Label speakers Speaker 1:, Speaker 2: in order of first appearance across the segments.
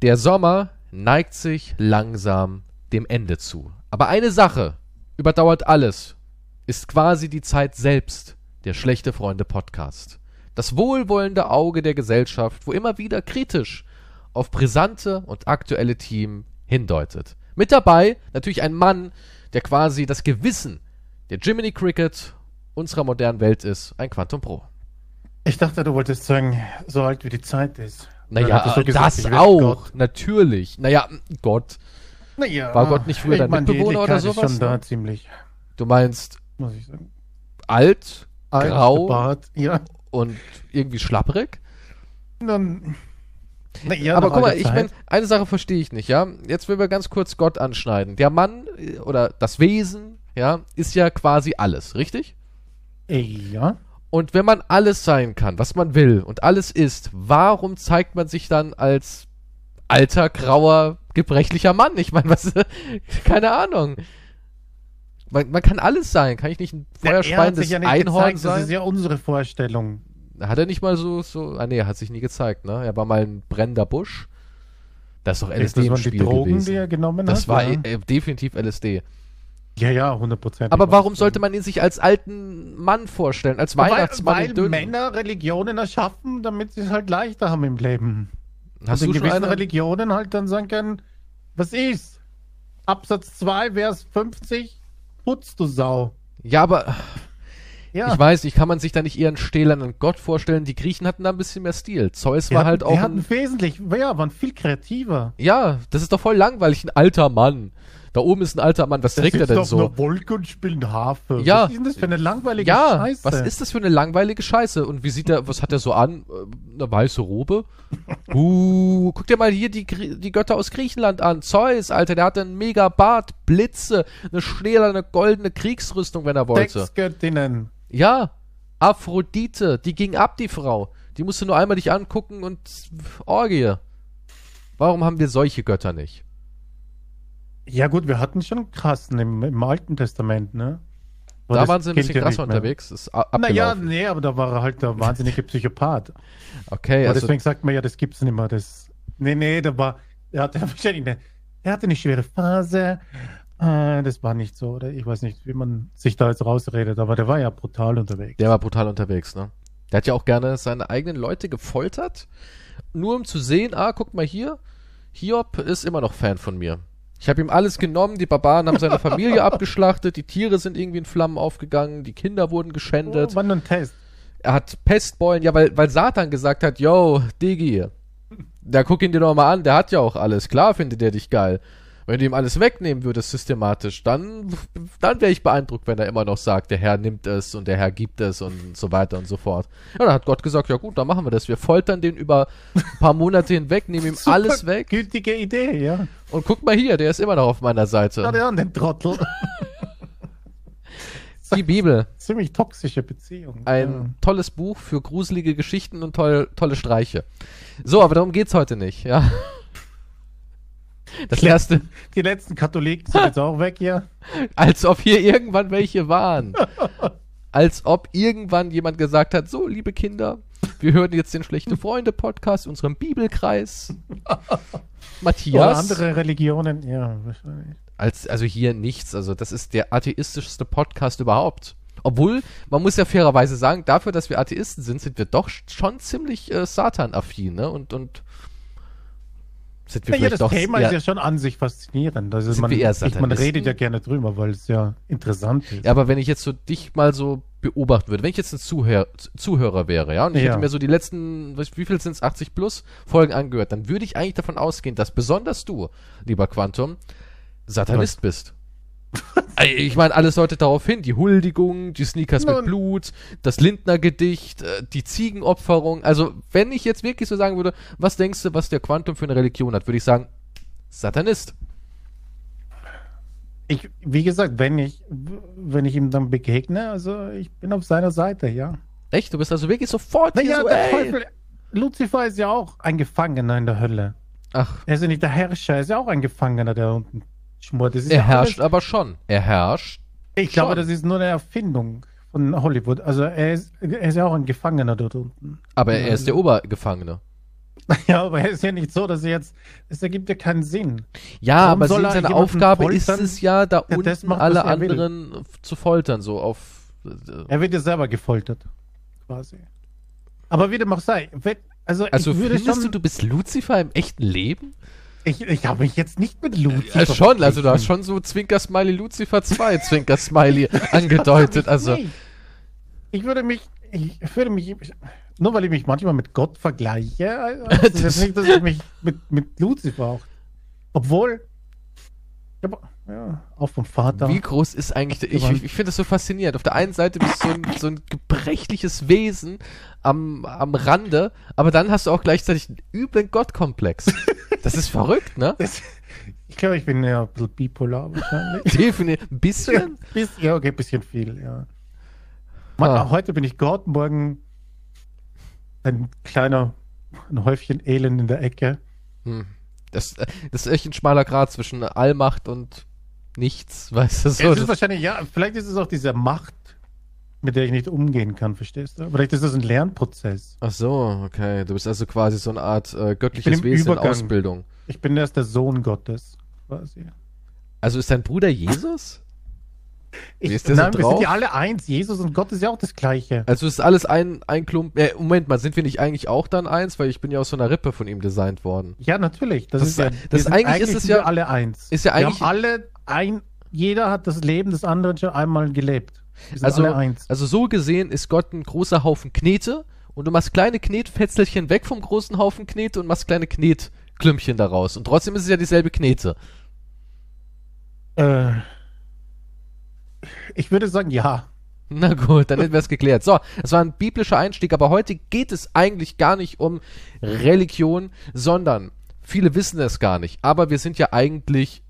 Speaker 1: Der Sommer neigt sich langsam dem Ende zu. Aber eine Sache überdauert alles, ist quasi die Zeit selbst, der Schlechte Freunde Podcast. Das wohlwollende Auge der Gesellschaft, wo immer wieder kritisch auf brisante und aktuelle Themen hindeutet. Mit dabei natürlich ein Mann, der quasi das Gewissen der Jiminy Cricket unserer modernen Welt ist, ein Quantum Pro.
Speaker 2: Ich dachte, du wolltest sagen, so alt wie die Zeit ist.
Speaker 1: Naja, so gesagt, das auch, Gott. natürlich. Naja, Gott.
Speaker 2: Naja,
Speaker 1: War Gott nicht früher dein Mitbewohner oder sowas?
Speaker 2: Ist schon da ziemlich.
Speaker 1: Du meinst Muss ich sagen. alt, alt grau
Speaker 2: Bart, ja.
Speaker 1: und irgendwie schlapperig?
Speaker 2: Dann,
Speaker 1: ja, Aber guck mal, ich meine, eine Sache verstehe ich nicht, ja. Jetzt will wir ganz kurz Gott anschneiden. Der Mann äh, oder das Wesen, ja, ist ja quasi alles, richtig?
Speaker 2: Ja.
Speaker 1: Und wenn man alles sein kann, was man will und alles ist, warum zeigt man sich dann als alter, grauer, gebrechlicher Mann? Ich meine, was, keine Ahnung. Man, man, kann alles sein. Kann ich nicht ein feuerspeiendes ja Einhorn gezeigt, sein? Das
Speaker 2: ist ja unsere Vorstellung.
Speaker 1: Hat er nicht mal so, so, ah nee, er hat sich nie gezeigt, ne? Er war mal ein brennender Busch. Das ist doch LSD ist das im Spiel die Drogen, gewesen.
Speaker 2: Die er genommen
Speaker 1: das
Speaker 2: hat,
Speaker 1: war ja. e definitiv LSD.
Speaker 2: Ja, ja, 100%.
Speaker 1: Aber warum sollte man ihn sich als alten Mann vorstellen, als Weihnachtsmann?
Speaker 2: Weil, weil Männer Religionen erschaffen, damit sie es halt leichter haben im Leben.
Speaker 1: Hast also du in gewissen
Speaker 2: eine? Religionen halt dann sagen können, was ist? Absatz 2, Vers 50, putzt du Sau.
Speaker 1: Ja, aber ja. Ich weiß, ich kann man sich da nicht eher einen stählernen Gott vorstellen. Die Griechen hatten da ein bisschen mehr Stil. Zeus war halt auch. Die
Speaker 2: hatten wesentlich, ja, waren viel kreativer.
Speaker 1: Ja, das ist doch voll langweilig, ein alter Mann. Da oben ist ein alter Mann, was trägt er denn so?
Speaker 2: Auf Wolke und spielt Hafe.
Speaker 1: Ja.
Speaker 2: Was ist denn das für eine langweilige
Speaker 1: ja,
Speaker 2: Scheiße?
Speaker 1: Was ist das für eine langweilige Scheiße? Und wie sieht er, was hat er so an? Äh, eine weiße Robe? uh, guck dir mal hier die, die Götter aus Griechenland an. Zeus, Alter, der hatte einen mega Bart, Blitze, eine stählerne goldene Kriegsrüstung, wenn er wollte.
Speaker 2: Sexgöttinnen.
Speaker 1: Ja, Aphrodite, die ging ab, die Frau. Die musste nur einmal dich angucken und Orgie. Warum haben wir solche Götter nicht?
Speaker 2: Ja gut, wir hatten schon krassen im, im Alten Testament, ne?
Speaker 1: Aber da waren sie ein bisschen krasser unterwegs. Ist
Speaker 2: naja, nee, aber da war er halt der wahnsinnige Psychopath.
Speaker 1: Okay,
Speaker 2: aber also deswegen sagt man ja, das gibt's nicht mehr. Das, nee, nee, da war, er hatte wahrscheinlich eine, er hatte eine schwere Phase. Äh, das war nicht so, oder? Ich weiß nicht, wie man sich da jetzt rausredet, aber der war ja brutal unterwegs.
Speaker 1: Der war brutal unterwegs, ne? Der hat ja auch gerne seine eigenen Leute gefoltert, nur um zu sehen, ah, guck mal hier, Hiob ist immer noch Fan von mir. Ich habe ihm alles genommen, die Barbaren haben seine Familie abgeschlachtet, die Tiere sind irgendwie in Flammen aufgegangen, die Kinder wurden geschändet.
Speaker 2: Oh, war nur ein Test.
Speaker 1: Er hat Pestbeulen, ja, weil, weil Satan gesagt hat, yo, Digi, da guck ihn dir doch mal an, der hat ja auch alles, klar findet er dich geil. Wenn du ihm alles wegnehmen würdest systematisch, dann, dann wäre ich beeindruckt, wenn er immer noch sagt, der Herr nimmt es und der Herr gibt es und so weiter und so fort. Ja, dann hat Gott gesagt, ja gut, dann machen wir das. Wir foltern den über ein paar Monate hinweg, nehmen ihm Super alles weg.
Speaker 2: Gültige Idee, ja.
Speaker 1: Und guck mal hier, der ist immer noch auf meiner Seite.
Speaker 2: Ja, der den Trottel.
Speaker 1: Die Bibel.
Speaker 2: Ziemlich toxische Beziehung.
Speaker 1: Ein ja. tolles Buch für gruselige Geschichten und toll, tolle Streiche. So, aber darum geht's heute nicht, ja.
Speaker 2: Das erste. Die letzten Katholiken sind jetzt auch weg hier.
Speaker 1: Als ob hier irgendwann welche waren. Als ob irgendwann jemand gesagt hat: So, liebe Kinder, wir hören jetzt den Schlechte Freunde Podcast, unserem Bibelkreis. Matthias. Oder
Speaker 2: andere Religionen, ja, wahrscheinlich.
Speaker 1: Als, also hier nichts. Also, das ist der atheistischste Podcast überhaupt. Obwohl, man muss ja fairerweise sagen, dafür, dass wir Atheisten sind, sind wir doch schon ziemlich äh, Satan-affin, ne? Und, und
Speaker 2: sind wir ja, das doch Thema ist ja schon an sich faszinierend. Also man, ich, man redet ja gerne drüber, weil es ja interessant ist.
Speaker 1: Ja, aber wenn ich jetzt so dich mal so beobachten würde, wenn ich jetzt ein Zuhör, Zuhörer wäre, ja, und ich ja. hätte mir so die letzten, wie viel sind es, 80 plus Folgen angehört, dann würde ich eigentlich davon ausgehen, dass besonders du, lieber Quantum, Satanist bist. Ich meine, alles deutet darauf hin. Die Huldigung, die Sneakers Nun. mit Blut, das Lindner-Gedicht, äh, die Ziegenopferung. Also, wenn ich jetzt wirklich so sagen würde, was denkst du, was der Quantum für eine Religion hat, würde ich sagen, Satanist.
Speaker 2: Ich, wie gesagt, wenn ich, wenn ich ihm dann begegne, also ich bin auf seiner Seite, ja.
Speaker 1: Echt? Du bist also wirklich sofort
Speaker 2: naja,
Speaker 1: hier so,
Speaker 2: der. Teufel, Lucifer ist ja auch ein Gefangener in der Hölle.
Speaker 1: Ach.
Speaker 2: Er ist ja nicht der Herrscher, er ist ja auch ein Gefangener, der unten
Speaker 1: Schmort. er ja herrscht aber schon. Er herrscht.
Speaker 2: Ich glaube, das ist nur eine Erfindung von Hollywood. Also er ist, er ist ja auch ein Gefangener dort unten.
Speaker 1: Aber er ist der Obergefangene.
Speaker 2: Ja, aber es ist ja nicht so, dass er jetzt, es ergibt ja keinen Sinn.
Speaker 1: Ja, Warum aber seine Aufgabe foltern? ist es ja, da ja, unten macht, alle anderen will. zu foltern, so auf.
Speaker 2: Äh, er wird ja selber gefoltert, quasi. Aber wie dem auch sei,
Speaker 1: also, also ich würde findest schon, du, du bist Lucifer im echten Leben?
Speaker 2: Ich, ich habe mich jetzt nicht mit Lucifer.
Speaker 1: Ja, schon, also du hast schon so Zwinker-Smiley Lucifer 2 Zwinker-Smiley angedeutet. Also.
Speaker 2: Nicht. Ich würde mich, ich würde mich, nur weil ich mich manchmal mit Gott vergleiche, also das ist nicht, dass ich mich mit, mit Lucifer auch. Obwohl, habe ja, auch vom Vater.
Speaker 1: Wie groß ist eigentlich, der, ich, ich, ich finde das so faszinierend. Auf der einen Seite bist du so ein, so ein gebrechliches Wesen am, am Rande, aber dann hast du auch gleichzeitig einen üblen Gottkomplex. Das ist verrückt, ne? Das,
Speaker 2: ich glaube, ich bin ja ein bisschen bipolar wahrscheinlich.
Speaker 1: Definitiv. Ein bisschen?
Speaker 2: Ja, ja, okay, ein bisschen viel, ja. Man, ah. Heute bin ich Gott, morgen ein kleiner, ein Häufchen Elend in der Ecke. Hm.
Speaker 1: Das, das ist echt ein schmaler Grad zwischen Allmacht und nichts, weißt du
Speaker 2: so. Es ist wahrscheinlich, ja, vielleicht ist es auch diese Macht, mit der ich nicht umgehen kann, verstehst du? Vielleicht ist das ein Lernprozess.
Speaker 1: Ach so, okay. Du bist also quasi so eine Art äh, göttliches Wesen Übergang. in Ausbildung.
Speaker 2: Ich bin erst der Sohn Gottes, quasi.
Speaker 1: Also ist dein Bruder Jesus?
Speaker 2: Ich, ist nein, so wir sind ja alle eins. Jesus und Gott ist ja auch das Gleiche.
Speaker 1: Also ist alles ein, ein Klumpen. Äh, Moment mal, sind wir nicht eigentlich auch dann eins? Weil ich bin ja aus so einer Rippe von ihm designt worden.
Speaker 2: Ja, natürlich.
Speaker 1: Das, das ist ja, das eigentlich, eigentlich, ist es ja
Speaker 2: alle eins.
Speaker 1: Ist ja eigentlich.
Speaker 2: Wir haben alle ein. Jeder hat das Leben des anderen schon einmal gelebt.
Speaker 1: Also, also so gesehen ist Gott ein großer Haufen Knete und du machst kleine Knetfetzelchen weg vom großen Haufen Knete und machst kleine Knetklümpchen daraus. Und trotzdem ist es ja dieselbe Knete.
Speaker 2: Äh. Ich würde sagen, ja.
Speaker 1: Na gut, dann hätten wir es geklärt. So, es war ein biblischer Einstieg, aber heute geht es eigentlich gar nicht um Religion, sondern viele wissen es gar nicht. Aber wir sind ja eigentlich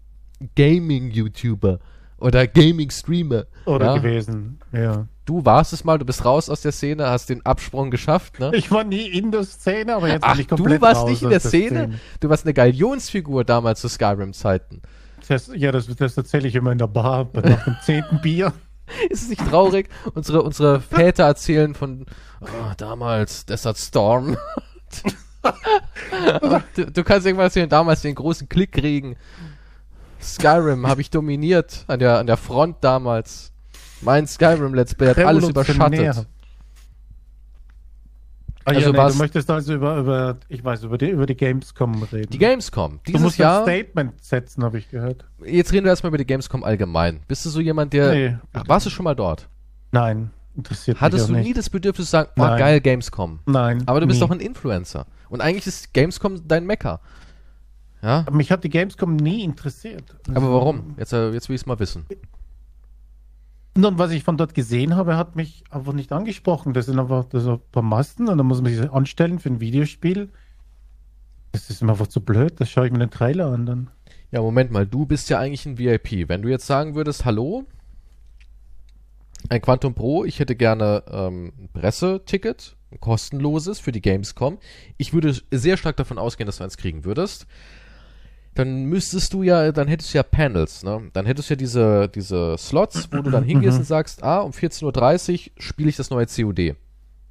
Speaker 1: Gaming-YouTuber oder Gaming-Streamer.
Speaker 2: Oder ja? gewesen, ja.
Speaker 1: Du warst es mal, du bist raus aus der Szene, hast den Absprung geschafft, ne?
Speaker 2: Ich war nie in der Szene, aber jetzt
Speaker 1: Ach, bin ich komplett du warst nicht in der Szene? Szene? Du warst eine Galionsfigur damals zu Skyrim-Zeiten.
Speaker 2: Das, ja, das, das erzähle ich immer in der Bar nach dem zehnten Bier.
Speaker 1: Ist es nicht traurig? Unsere, unsere Väter erzählen von oh, damals Desert Storm. du, du, kannst irgendwas erzählen, damals den großen Klick kriegen. Skyrim habe ich dominiert an der, an der Front damals. Mein Skyrim Let's Play hat alles überschattet.
Speaker 2: Ah, also ja, nee, du möchtest also über, über, ich weiß, über die, über die Gamescom reden.
Speaker 1: Die Gamescom.
Speaker 2: Dieses du musst Jahr, ein Statement setzen, habe ich gehört.
Speaker 1: Jetzt reden wir erstmal über die Gamescom allgemein. Bist du so jemand, der. Nee, ach, warst du schon mal dort?
Speaker 2: Nein, interessiert
Speaker 1: Hattest
Speaker 2: mich
Speaker 1: Hattest du nie das Bedürfnis zu sagen, oh geil, Gamescom?
Speaker 2: Nein.
Speaker 1: Aber du bist nie. doch ein Influencer. Und eigentlich ist Gamescom dein Mecker.
Speaker 2: Ja? Mich hat die Gamescom nie interessiert.
Speaker 1: Aber warum? Jetzt, äh, jetzt will ich es mal wissen.
Speaker 2: Und was ich von dort gesehen habe, hat mich einfach nicht angesprochen. Das sind einfach das sind ein paar Masten und dann muss man sich anstellen für ein Videospiel. Das ist mir einfach zu blöd. Das schaue ich mir den Trailer an dann.
Speaker 1: Ja, Moment mal, du bist ja eigentlich ein VIP. Wenn du jetzt sagen würdest, hallo, ein Quantum Pro, ich hätte gerne ähm, ein Presseticket, ein kostenloses für die Gamescom. Ich würde sehr stark davon ausgehen, dass du eins kriegen würdest dann müsstest du ja, dann hättest du ja Panels, ne? Dann hättest du ja diese, diese Slots, wo du dann hingehst mhm. und sagst, ah, um 14.30 Uhr spiele ich das neue COD. Und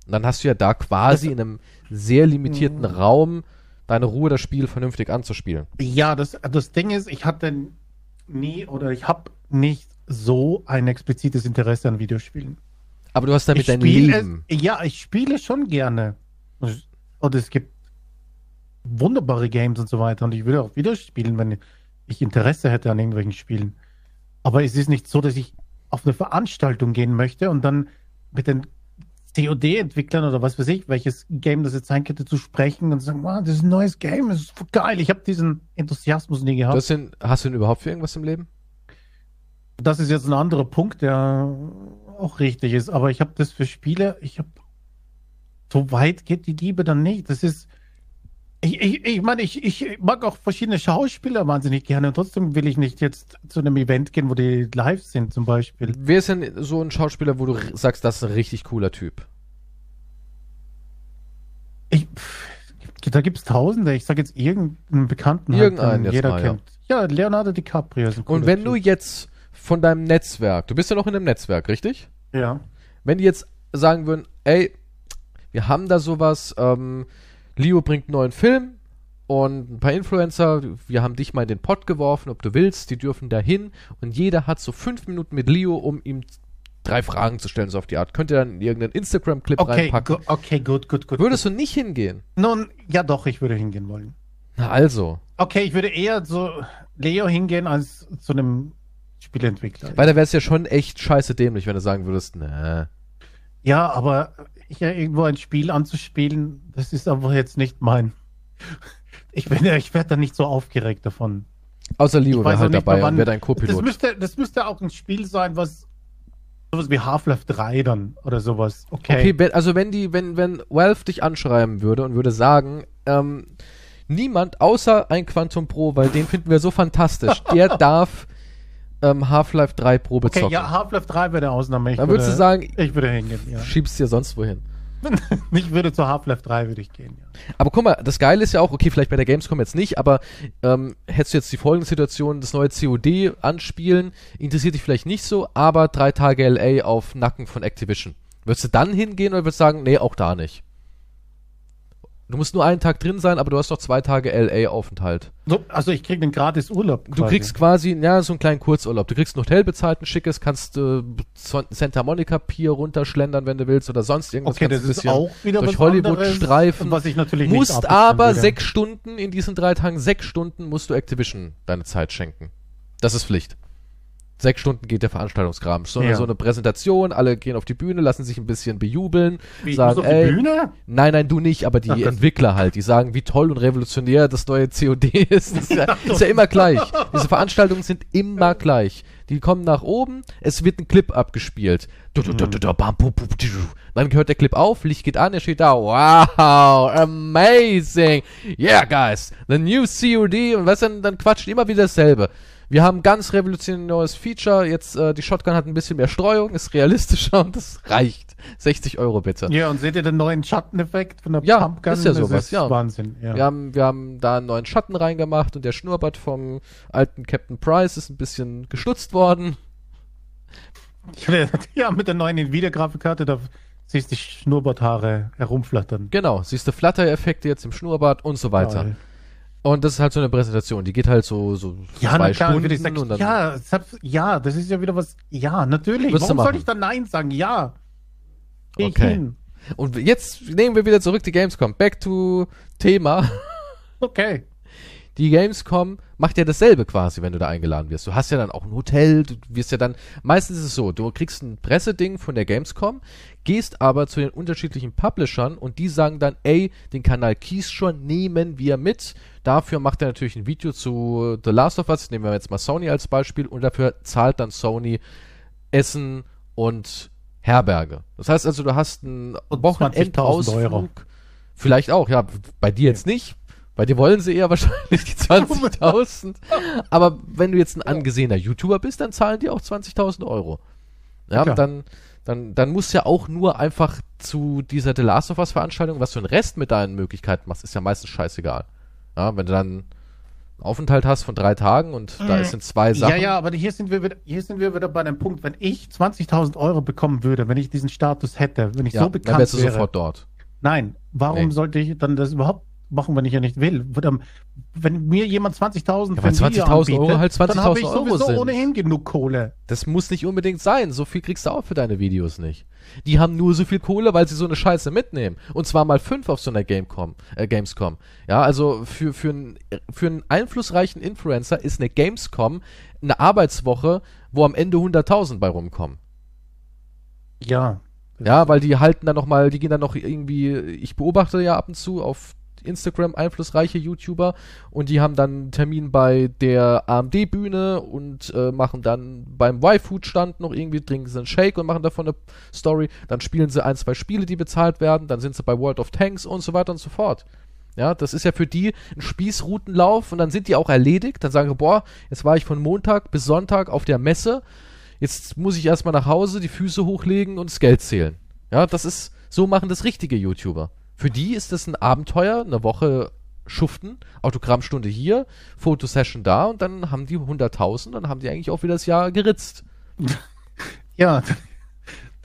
Speaker 1: dann hast du ja da quasi in einem sehr limitierten mhm. Raum deine Ruhe, das Spiel vernünftig anzuspielen.
Speaker 2: Ja, das, das Ding ist, ich hatte nie oder ich habe nicht so ein explizites Interesse an Videospielen.
Speaker 1: Aber du hast damit ich dein Leben.
Speaker 2: Es, ja, ich spiele schon gerne. Und es gibt wunderbare Games und so weiter. Und ich würde auch wieder spielen, wenn ich Interesse hätte an irgendwelchen Spielen. Aber es ist nicht so, dass ich auf eine Veranstaltung gehen möchte und dann mit den COD-Entwicklern oder was weiß ich, welches Game das jetzt sein könnte, zu sprechen und sagen, wow, das ist ein neues Game, das ist geil. Ich habe diesen Enthusiasmus nie gehabt.
Speaker 1: Das sind, hast du denn überhaupt für irgendwas im Leben?
Speaker 2: Das ist jetzt ein anderer Punkt, der auch richtig ist. Aber ich habe das für Spiele, ich habe so weit geht die Liebe dann nicht. Das ist, ich, ich, ich meine, ich, ich mag auch verschiedene Schauspieler wahnsinnig gerne und trotzdem will ich nicht jetzt zu einem Event gehen, wo die live sind zum Beispiel.
Speaker 1: Wer ist denn so ein Schauspieler, wo du sagst, das ist ein richtig cooler Typ?
Speaker 2: Ich, da gibt es Tausende. Ich sage jetzt irgendeinen Bekannten,
Speaker 1: halt, Irgendeinen halt,
Speaker 2: jeder mal, kennt. Ja. ja. Leonardo DiCaprio ist
Speaker 1: ein Und wenn typ. du jetzt von deinem Netzwerk, du bist ja noch in einem Netzwerk, richtig?
Speaker 2: Ja.
Speaker 1: Wenn die jetzt sagen würden, ey, wir haben da sowas, ähm, Leo bringt einen neuen Film und ein paar Influencer, wir haben dich mal in den Pott geworfen, ob du willst, die dürfen dahin und jeder hat so fünf Minuten mit Leo, um ihm drei Fragen zu stellen, so auf die Art. Könnt ihr dann irgendeinen Instagram-Clip
Speaker 2: Okay,
Speaker 1: reinpacken?
Speaker 2: okay, gut, gut, gut.
Speaker 1: Würdest du nicht hingehen?
Speaker 2: Nun, ja doch, ich würde hingehen wollen.
Speaker 1: Na also.
Speaker 2: Okay, ich würde eher zu Leo hingehen als zu einem Spieleentwickler.
Speaker 1: Weil da wäre es ja schon echt scheiße dämlich, wenn du sagen würdest, ne.
Speaker 2: Ja, aber ja, irgendwo ein Spiel anzuspielen, das ist aber jetzt nicht mein. Ich bin, ich werde da nicht so aufgeregt davon.
Speaker 1: Außer Leo
Speaker 2: Ich
Speaker 1: wäre halt dabei
Speaker 2: wann-
Speaker 1: und wäre dein
Speaker 2: Das
Speaker 1: Co-Pilot.
Speaker 2: müsste, das müsste auch ein Spiel sein, was sowas wie Half-Life 3 dann oder sowas. Okay.
Speaker 1: Okay, also wenn die, wenn, wenn Valve dich anschreiben würde und würde sagen, ähm, niemand außer ein Quantum Pro, weil den finden wir so fantastisch, der darf ähm, Half-Life 3 Probe
Speaker 2: Okay,
Speaker 1: zocken.
Speaker 2: ja, Half-Life 3 wäre der Ausnahme. Ich
Speaker 1: Dann
Speaker 2: würde,
Speaker 1: würdest du sagen,
Speaker 2: ich würde hingehen, ja.
Speaker 1: schiebst dir sonst wohin.
Speaker 2: Ich würde zu Half-Life 3 würde ich gehen, ja.
Speaker 1: Aber guck mal, das Geile ist ja auch, okay, vielleicht bei der Gamescom jetzt nicht, aber ähm, hättest du jetzt die folgende Situation, das neue COD anspielen, interessiert dich vielleicht nicht so, aber drei Tage LA auf Nacken von Activision. Würdest du dann hingehen oder würdest du sagen, nee, auch da nicht? Du musst nur einen Tag drin sein, aber du hast doch zwei Tage LA-Aufenthalt.
Speaker 2: So, also ich kriege einen gratis Urlaub.
Speaker 1: Du kriegst quasi, ja, so einen kleinen Kurzurlaub. Du kriegst ein Hotel bezahlt, ein schickes, kannst äh, Santa Monica Pier runterschlendern, wenn du willst, oder sonst irgendwas.
Speaker 2: Okay, das ist auch wieder
Speaker 1: durch
Speaker 2: was
Speaker 1: Hollywood
Speaker 2: anderes,
Speaker 1: streifen.
Speaker 2: was ich natürlich nicht
Speaker 1: musst
Speaker 2: abstellen
Speaker 1: aber sechs Stunden in diesen drei Tagen, sechs Stunden musst du Activision deine Zeit schenken. Das ist Pflicht. Sechs Stunden geht der Veranstaltungskram. So, eine,
Speaker 2: Ja.
Speaker 1: so eine Präsentation, alle gehen auf die Bühne, lassen sich ein bisschen bejubeln,
Speaker 2: Wie, ich
Speaker 1: sagen,
Speaker 2: die
Speaker 1: ey,
Speaker 2: Bühne?
Speaker 1: nein, nein, du nicht, aber die
Speaker 2: Ach,
Speaker 1: Entwickler halt, die sagen, wie toll und revolutionär das neue COD ist. Das ist ja, ist ja immer gleich. Diese Veranstaltungen sind immer gleich. Die kommen nach oben, es wird ein Clip abgespielt. Dann hört der Clip auf, Licht geht an, er steht da, wow, amazing, yeah guys, the new COD und was dann, dann quatscht immer wieder dasselbe. Wir haben ein ganz revolutionäres neues Feature, jetzt äh, die Shotgun hat ein bisschen mehr Streuung, ist realistischer und das reicht. 60 Euro bitte.
Speaker 2: Ja, und seht ihr den neuen Schatteneffekt von der
Speaker 1: Ja,
Speaker 2: Pumpgun?
Speaker 1: ist ja sowas, ja.
Speaker 2: Wahnsinn, ja.
Speaker 1: Wir haben, wir haben da einen neuen Schatten reingemacht und der Schnurrbart vom alten Captain Price ist ein bisschen gestutzt worden.
Speaker 2: ja, mit der neuen Nvidia-Grafikkarte, da siehst du die Schnurrbarthaare herumflattern.
Speaker 1: Genau, siehst du Flutter-Effekte jetzt im Schnurrbart und so weiter.
Speaker 2: Geil.
Speaker 1: Und das ist halt so eine Präsentation, die geht halt so, so
Speaker 2: Ja,
Speaker 1: zwei
Speaker 2: klar,
Speaker 1: Stunden
Speaker 2: ich sagen,
Speaker 1: und dann
Speaker 2: ja, hat, ja, das ist ja wieder was. Ja, natürlich. Warum soll ich dann Nein sagen? Ja. Geh
Speaker 1: Okay.
Speaker 2: hin.
Speaker 1: Und jetzt nehmen wir wieder zurück die Gamescom. Back to Thema.
Speaker 2: Okay.
Speaker 1: Die Gamescom macht ja dasselbe quasi, wenn du da eingeladen wirst. Du hast ja dann auch ein Hotel, du wirst ja dann, meistens ist es so, du kriegst ein Presseding von der Gamescom, gehst aber zu den unterschiedlichen Publishern und die sagen dann, ey, den Kanal Keystore nehmen wir mit. Dafür macht er natürlich ein Video zu The Last of Us, nehmen wir jetzt mal Sony als Beispiel und dafür zahlt dann Sony Essen und Herberge. Das heißt also, du hast einen
Speaker 2: Und 20.000
Speaker 1: Wochenendausflug. Vielleicht auch, ja, bei dir jetzt nicht. Bei dir wollen sie eher wahrscheinlich die 20.000. Aber wenn du jetzt ein angesehener YouTuber bist, dann zahlen die auch 20.000 Euro. Ja,
Speaker 2: Klar.
Speaker 1: dann, dann, dann musst du ja auch nur einfach zu dieser The Last of Us Veranstaltung, was du den Rest mit deinen Möglichkeiten machst, ist ja meistens scheißegal. Ja, wenn du dann einen Aufenthalt hast von drei Tagen und da
Speaker 2: Mhm.
Speaker 1: ist in zwei Sachen.
Speaker 2: Ja, ja, aber hier sind, wir wieder, hier sind wir wieder bei dem Punkt, wenn ich 20.000 Euro bekommen würde, wenn ich diesen Status hätte, wenn ich
Speaker 1: ja,
Speaker 2: so
Speaker 1: dann
Speaker 2: bekannt
Speaker 1: wärst du
Speaker 2: wäre.
Speaker 1: sofort dort.
Speaker 2: Nein, warum
Speaker 1: Nee.
Speaker 2: sollte ich dann das überhaupt machen, wenn ich ja nicht will? Wenn- mir jemand 20.000
Speaker 1: Ja,
Speaker 2: für
Speaker 1: weil
Speaker 2: ein Video
Speaker 1: 20.000 Euro halt
Speaker 2: dann habe
Speaker 1: 20.000
Speaker 2: ich
Speaker 1: Euro
Speaker 2: sowieso
Speaker 1: sind.
Speaker 2: ohnehin genug Kohle.
Speaker 1: Das muss nicht unbedingt sein. So viel kriegst du auch für deine Videos nicht. Die haben nur so viel Kohle, weil sie so eine Scheiße mitnehmen. Und zwar mal fünf auf so einer Gamecom, äh, Gamescom. Ja, also für, für, einen, für einen einflussreichen Influencer ist eine Gamescom eine Arbeitswoche, wo am Ende 100.000 bei rumkommen.
Speaker 2: Ja.
Speaker 1: Ja, weil die halten dann noch mal, die gehen dann noch irgendwie, ich beobachte ja ab und zu auf Instagram einflussreiche YouTuber und die haben dann einen Termin bei der AMD-Bühne und äh, machen dann beim Y-Food-Stand noch irgendwie, trinken sie einen Shake und machen davon eine Story. Dann spielen sie ein, zwei Spiele, die bezahlt werden, dann sind sie bei World of Tanks und so weiter und so fort. Ja, das ist ja für die ein Spießrutenlauf und dann sind die auch erledigt. Dann sagen sie, boah, jetzt war ich von Montag bis Sonntag auf der Messe. Jetzt muss ich erstmal nach Hause, die Füße hochlegen und das Geld zählen. Ja, das ist, so machen das richtige YouTuber. Für die ist das ein Abenteuer, eine Woche schuften, Autogrammstunde hier, Fotosession da und dann haben die 100.000, dann haben die eigentlich auch wieder das Jahr geritzt.
Speaker 2: Ja.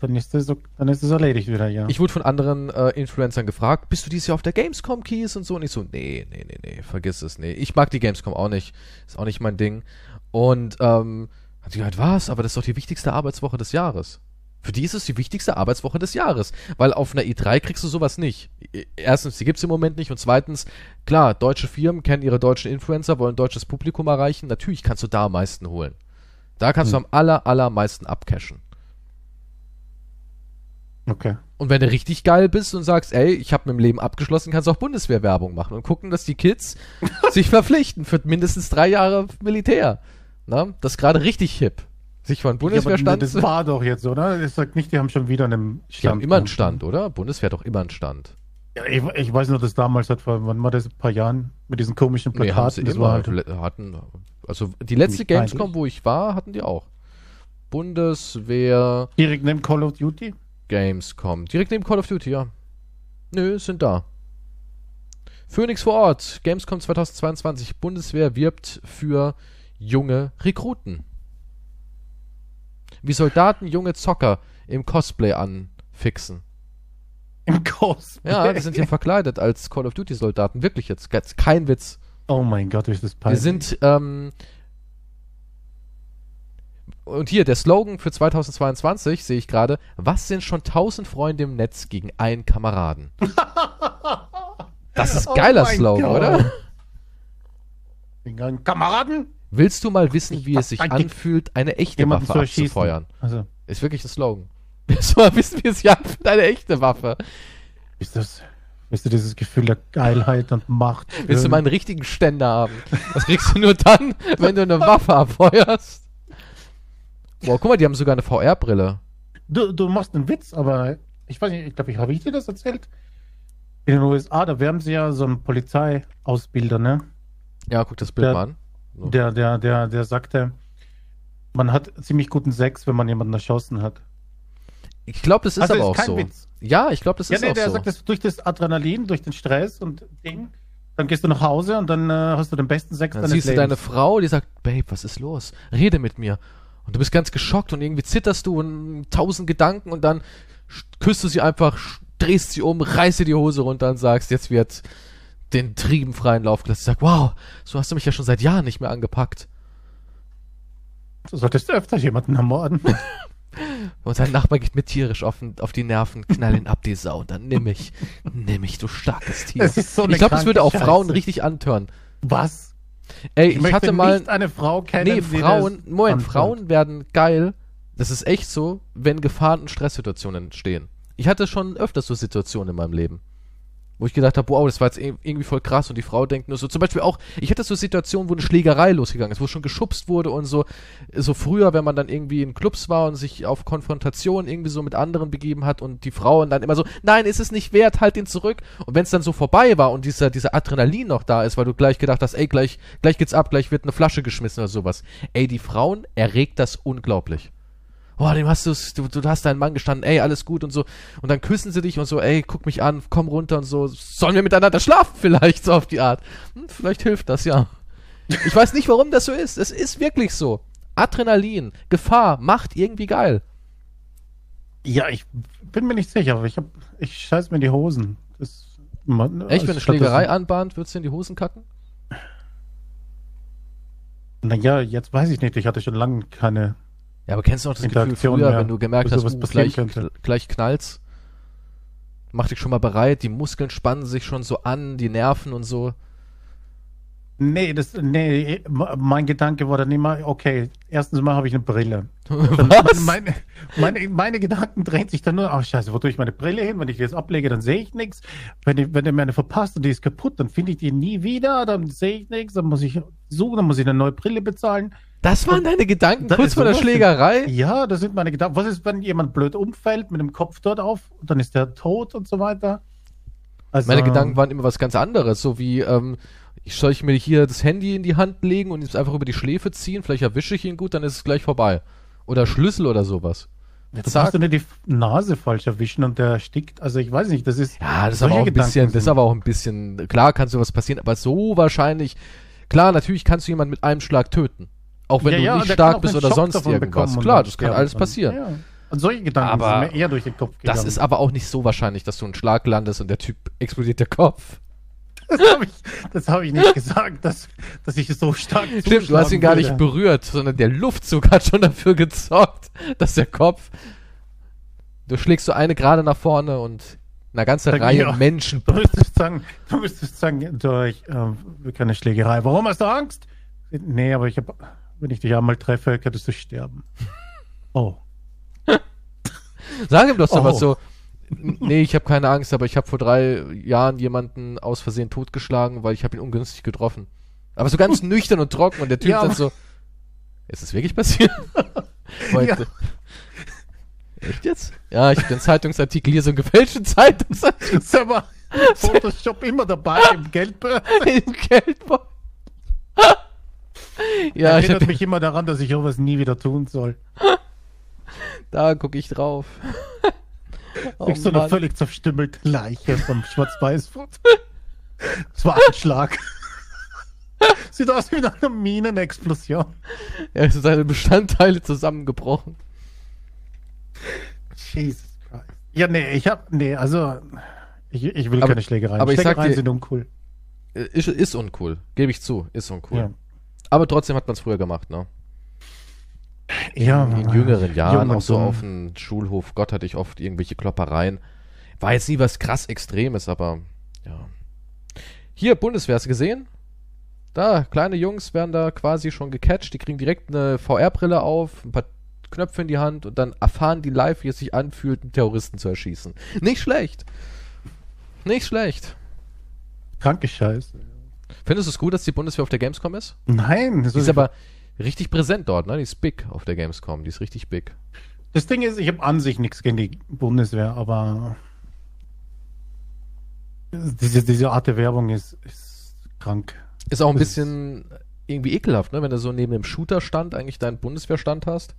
Speaker 2: dann ist das, dann ist das erledigt wieder, ja.
Speaker 1: Ich wurde von anderen äh, Influencern gefragt, bist du dieses Jahr auf der Gamescom Keys und so? Und ich so, nee, nee, nee, nee, vergiss es, nee. Ich mag die Gamescom auch nicht. Ist auch nicht mein Ding. Und ähm, hat sie gesagt, was? Aber das ist doch die wichtigste Arbeitswoche des Jahres. Für die ist es die wichtigste Arbeitswoche des Jahres. Weil auf einer E3 kriegst du sowas nicht. Erstens, die gibt's im Moment nicht. Und zweitens, klar, deutsche Firmen kennen ihre deutschen Influencer, wollen deutsches Publikum erreichen. Natürlich kannst du da am meisten holen. Da kannst hm. du am aller, allermeisten abcashen.
Speaker 2: Okay.
Speaker 1: Und wenn du richtig geil bist und sagst, ey, ich habe mit dem Leben abgeschlossen, kannst du auch Bundeswehrwerbung machen und gucken, dass die Kids sich verpflichten für mindestens drei Jahre Militär. Na, das ist gerade richtig hip. Sich von Bundeswehrstand.
Speaker 2: Ja, das war doch jetzt, oder? Ich sag nicht, die haben schon wieder einen
Speaker 1: Stand. Die haben immer einen Stand, oder? Bundeswehr hat doch immer einen Stand.
Speaker 2: Ja, ich, ich, weiß nur, dass damals hat, wann war das, ein paar Jahren, mit diesen komischen
Speaker 1: Plakaten. Nee, das war halt hatten, also die letzte Gamescom, wo ich war, hatten die auch. Bundeswehr.
Speaker 2: Direkt neben Call of Duty?
Speaker 1: Gamescom. Direkt neben Call of Duty, ja. Nö, sind da. Phoenix vor Ort. Gamescom 2022. Bundeswehr wirbt für junge Rekruten. Wie Soldaten junge Zocker im Cosplay anfixen.
Speaker 2: Im Cosplay?
Speaker 1: Ja, die sind hier verkleidet als Call of Duty Soldaten. Wirklich jetzt. Kein Witz.
Speaker 2: Oh mein Gott, ist das peinlich.
Speaker 1: Wir sind, ähm, und hier, der Slogan für 2022 sehe ich gerade, was sind schon tausend Freunde im Netz gegen einen Kameraden? Das ist oh geiler Slogan, God. oder?
Speaker 2: Gegen einen Kameraden?
Speaker 1: Willst du mal wissen, wie es sich anfühlt, eine echte Waffe abzufeuern? Also. Ist wirklich ein Slogan. Willst du mal wissen, wie es sich anfühlt, eine echte Waffe?
Speaker 2: Ist das Willst du dieses Gefühl der Geilheit und Macht?
Speaker 1: Willst du mal einen richtigen Ständer haben? Das kriegst du nur dann, wenn du eine Waffe abfeuerst. Boah, guck mal, die haben sogar eine VR-Brille.
Speaker 2: Du, du machst einen Witz, aber ich weiß nicht, ich glaube, ich habe ich dir das erzählt? In den USA, da werben sie ja so einen Polizeiausbilder, ne?
Speaker 1: Ja, guck das Bild
Speaker 2: der,
Speaker 1: mal an.
Speaker 2: Der, der, der, der sagte, man hat ziemlich guten Sex, wenn man jemanden erschossen hat.
Speaker 1: Ich glaube, das ist also aber ist auch so. Witz. Ja, ich glaube, das ja, ist nee, auch
Speaker 2: der
Speaker 1: so.
Speaker 2: sagt, dass durch das Adrenalin, durch den Stress und Ding, dann gehst du nach Hause und dann äh, hast du den besten Sex
Speaker 1: dann deines siehst Lebens. du deine Frau, die sagt, Babe, was ist los? Rede mit mir. Und du bist ganz geschockt und irgendwie zitterst du und tausend Gedanken und dann küsst du sie einfach, drehst sie um, reißt dir die Hose runter und sagst, jetzt wird den Trieben freien Lauf gelassen. Sag, wow, so hast du mich ja schon seit Jahren nicht mehr angepackt.
Speaker 2: Du solltest öfter jemanden ermorden.
Speaker 1: Und sein Nachbar geht mir tierisch auf, auf die Nerven, knall ihn ab, die Sau. Und dann nimm mich. Nimm mich, du starkes Tier.
Speaker 2: Das ist so
Speaker 1: ich glaube, das würde auch Scheiße. Frauen richtig antören.
Speaker 2: Was?
Speaker 1: Ey, ich, ich hatte mal.
Speaker 2: Nicht eine Frau kennen,
Speaker 1: nee, Frauen, Moment, antört. Frauen werden geil. Das ist echt so, wenn Gefahren und Stresssituationen entstehen. Ich hatte schon öfters so Situationen in meinem Leben wo ich gedacht habe, wow, das war jetzt irgendwie voll krass und die Frau denkt nur so, zum Beispiel auch, ich hatte so Situationen, wo eine Schlägerei losgegangen ist, wo schon geschubst wurde und so, so früher, wenn man dann irgendwie in Clubs war und sich auf Konfrontation irgendwie so mit anderen begeben hat und die Frauen dann immer so, nein, ist es nicht wert, halt ihn zurück. Und wenn es dann so vorbei war und dieser, dieser Adrenalin noch da ist, weil du gleich gedacht hast, ey, gleich, gleich geht's ab, gleich wird eine Flasche geschmissen oder sowas, ey, die Frauen erregt das unglaublich oh, dem hast du, du hast deinen Mann gestanden, ey, alles gut und so. Und dann küssen sie dich und so, ey, guck mich an, komm runter und so. Sollen wir miteinander schlafen vielleicht, so auf die Art? Hm, vielleicht hilft das, ja. Ich weiß nicht, warum das so ist. Es ist wirklich so. Adrenalin, Gefahr, Macht irgendwie geil.
Speaker 2: Ja, ich bin mir nicht sicher, aber ich hab, ich scheiß mir die Hosen. Das,
Speaker 1: man, Echt, wenn eine Schlägerei anbahnt, würdest du in die Hosen kacken?
Speaker 2: Naja, jetzt weiß ich nicht. Ich hatte schon lange keine
Speaker 1: ja, aber kennst du noch das Gefühl früher, ja. wenn du gemerkt hast, uh, gleich, gleich knallt's? Mach dich schon mal bereit, die Muskeln spannen sich schon so an, die Nerven und so.
Speaker 2: Nee, das, nee, mein Gedanke war dann immer, okay, erstens mal habe ich eine Brille.
Speaker 1: Was?
Speaker 2: Meine, meine, meine, Gedanken drehen sich dann nur, ach scheiße, wo tue ich meine Brille hin? Wenn ich die jetzt ablege, dann sehe ich nichts. Wenn, ich, wenn der mir eine verpasst und die ist kaputt, dann finde ich die nie wieder, dann sehe ich nichts, dann muss ich suchen, dann muss ich eine neue Brille bezahlen.
Speaker 1: Das waren deine Gedanken kurz vor der Schlägerei?
Speaker 2: Ja, das sind meine Gedanken. Was ist, wenn jemand blöd umfällt mit dem Kopf dort auf, dann ist der tot und so weiter?
Speaker 1: Also, meine Gedanken waren immer was ganz anderes, so wie, ähm, ich soll ich mir hier das Handy in die Hand legen und es einfach über die Schläfe ziehen, vielleicht erwische ich ihn gut, dann ist es gleich vorbei. Oder Schlüssel oder sowas.
Speaker 2: Jetzt darfst du nicht die Nase falsch erwischen und der erstickt. Also ich weiß nicht, das ist.
Speaker 1: Ja, das ist aber auch ein bisschen, das ist aber auch ein bisschen, klar kann sowas passieren, aber so wahrscheinlich, klar, natürlich kannst du jemanden mit einem Schlag töten. Auch wenn ja, du ja, nicht stark bist oder sonst irgendwas. Klar, das kann alles passieren.
Speaker 2: Und solche Gedanken
Speaker 1: Aber
Speaker 2: sind mir eher durch den Kopf gegangen.
Speaker 1: Das ist aber auch nicht so wahrscheinlich, dass du einen Schlag landest und der Typ explodiert der Kopf.
Speaker 2: Das habe ich, das hab ich nicht gesagt, dass, dass ich so stark
Speaker 1: Stimmt, du hast ihn gar
Speaker 2: würde.
Speaker 1: nicht berührt, sondern der Luftzug hat schon dafür gesorgt, dass der Kopf. Du schlägst so eine gerade nach vorne und eine ganze
Speaker 2: Sag
Speaker 1: Reihe
Speaker 2: ja.
Speaker 1: Menschen.
Speaker 2: Du müsstest sagen, du müsstest sagen, durch äh, keine Schlägerei. Warum hast du Angst? Nee, aber ich habe, wenn ich dich einmal treffe, könntest du sterben. Oh.
Speaker 1: Sag ihm doch so
Speaker 2: Oh.
Speaker 1: so. Nee, ich habe keine Angst, aber ich habe vor drei Jahren jemanden aus Versehen totgeschlagen, weil ich habe ihn ungünstig getroffen. Aber so ganz nüchtern und trocken und der Typ
Speaker 2: Ja,
Speaker 1: dann so. Ist es wirklich passiert?
Speaker 2: Ja.
Speaker 1: Echt jetzt? Ja, ich habe den Zeitungsartikel hier so einen gefälschten Zeitungsartikel
Speaker 2: Sag mal, Photoshop immer dabei im Geldbeutel.
Speaker 1: im Geldbeutel. ja, ich
Speaker 2: Erinnert mich immer daran, dass ich sowas nie wieder tun soll.
Speaker 1: da gucke ich drauf. oh,
Speaker 2: ich so eine völlig zerstümmelte Leiche vom Schwarz-Weiß-Foto. Das war ein Schlag. Sieht aus wie eine Minenexplosion.
Speaker 1: Ja, es sind seine Bestandteile zusammengebrochen.
Speaker 2: Jesus Christ. Ja, nee, ich hab, nee, also, ich, ich will
Speaker 1: Aber-
Speaker 2: keine Schlägereien.
Speaker 1: aber ich sag
Speaker 2: Schlägereien
Speaker 1: dir-
Speaker 2: sind uncool.
Speaker 1: Äh, Ist, ist uncool, gebe ich zu, ist uncool.
Speaker 2: Ja.
Speaker 1: Aber trotzdem hat man es früher gemacht, ne?
Speaker 2: Ja,
Speaker 1: In jüngeren Jahren, auch so auf dem Schulhof, Gott hatte ich oft irgendwelche Kloppereien. War jetzt nie was krass Extremes, aber ja. Hier, Bundeswehr, hast du gesehen? Da, kleine Jungs werden da quasi schon gecatcht, die kriegen direkt eine VR-Brille auf, ein paar Knöpfe in die Hand und dann erfahren die live, wie es sich anfühlt, einen Terroristen zu erschießen. Nicht schlecht. Nicht schlecht.
Speaker 2: Kranke Scheiße.
Speaker 1: Findest du es gut, dass die Bundeswehr auf der Gamescom ist?
Speaker 2: Nein, das
Speaker 1: Die ist aber richtig präsent dort, ne? Die ist big auf der Gamescom, die ist richtig big.
Speaker 2: Das Ding ist, ich habe an sich nichts gegen die Bundeswehr, aber diese, diese Art der Werbung ist, ist krank.
Speaker 1: Ist auch ein bisschen irgendwie ekelhaft, ne? Wenn du so neben dem Shooter-Stand eigentlich deinen Bundeswehrstand hast.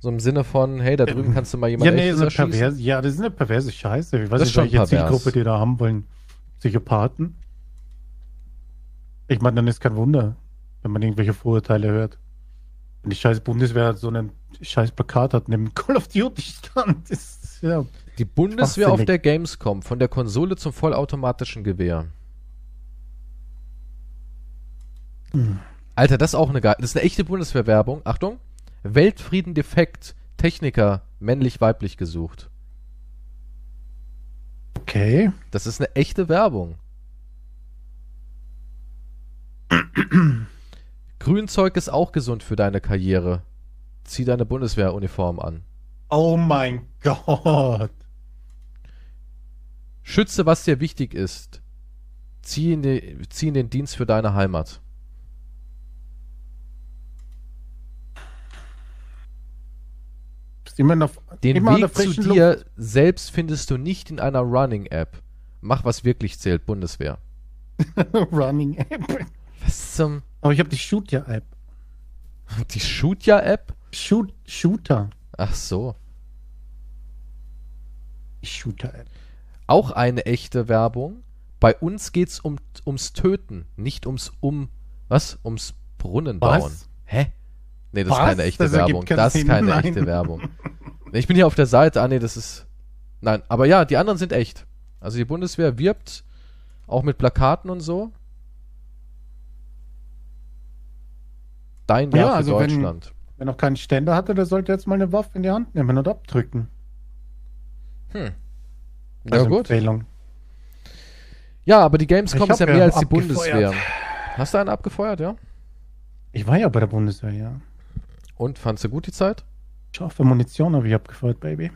Speaker 1: So im Sinne von, hey, da drüben kannst du mal
Speaker 2: Ja,
Speaker 1: jemanden
Speaker 2: nee,
Speaker 1: echtes
Speaker 2: so
Speaker 1: erschießen.
Speaker 2: pervers, ja, das ist eine perverse Scheiße. Ich weiß
Speaker 1: Das
Speaker 2: nicht, welche
Speaker 1: pervers.
Speaker 2: Zielgruppe die da haben wollen. Psychopathen. Ich meine, dann ist kein Wunder, wenn man irgendwelche Vorurteile hört. Wenn die scheiß Bundeswehr so einen scheiß Plakat hat, neben Call of Duty stand, ist, ja.
Speaker 1: Die Bundeswehr auf der Gamescom, von der Konsole zum vollautomatischen Gewehr.
Speaker 2: Hm.
Speaker 1: Alter, das ist auch eine. Das ist eine echte Bundeswehrwerbung. Achtung. Weltfrieden defekt. Techniker männlich-weiblich gesucht.
Speaker 2: Okay.
Speaker 1: Das ist eine echte Werbung. Grünzeug ist auch gesund für deine Karriere. Zieh deine Bundeswehruniform an.
Speaker 2: Oh mein Gott.
Speaker 1: Schütze, was dir wichtig ist. Zieh in, die, zieh in den Dienst für deine Heimat.
Speaker 2: Immer noch,
Speaker 1: Den
Speaker 2: immer
Speaker 1: Weg zu dir selbst findest du nicht in einer Running-App. Mach, was wirklich zählt, Bundeswehr.
Speaker 2: Luft. Running App.
Speaker 1: Was zum...
Speaker 2: Aber ich habe die Shooter-App.
Speaker 1: Die Shootja-App?
Speaker 2: Shoot, Shooter.
Speaker 1: Ach so.
Speaker 2: Die Shooter-App.
Speaker 1: Auch eine echte Werbung. Bei uns geht's um, ums Töten, nicht ums um... Was? Ums Brunnenbauen.
Speaker 2: Was?
Speaker 1: Hä? Nee, das ist
Speaker 2: Was?
Speaker 1: keine echte
Speaker 2: Das ergibt
Speaker 1: Werbung. Das ist keine
Speaker 2: Nein.
Speaker 1: echte Werbung. Ich bin hier auf der Seite. Ah, nee, das ist... Nein, aber ja, die anderen sind echt. Also die Bundeswehr wirbt auch mit Plakaten und so. Dein Jahr
Speaker 2: Ja,
Speaker 1: für
Speaker 2: also wenn-
Speaker 1: Deutschland.
Speaker 2: Wer noch keinen Ständer hatte, der sollte jetzt mal eine Waffe in die Hand nehmen und abdrücken.
Speaker 1: Hm. Ja,
Speaker 2: Also
Speaker 1: gut.
Speaker 2: Empfehlung.
Speaker 1: Ja, aber die Gamescom ist ja mehr als die
Speaker 2: abgefeuert.
Speaker 1: Bundeswehr. Hast du einen abgefeuert, ja?
Speaker 2: Ich war ja bei der Bundeswehr, ja.
Speaker 1: Und fandst du gut die Zeit?
Speaker 2: Scharfe Munition habe ich abgefeuert, Baby.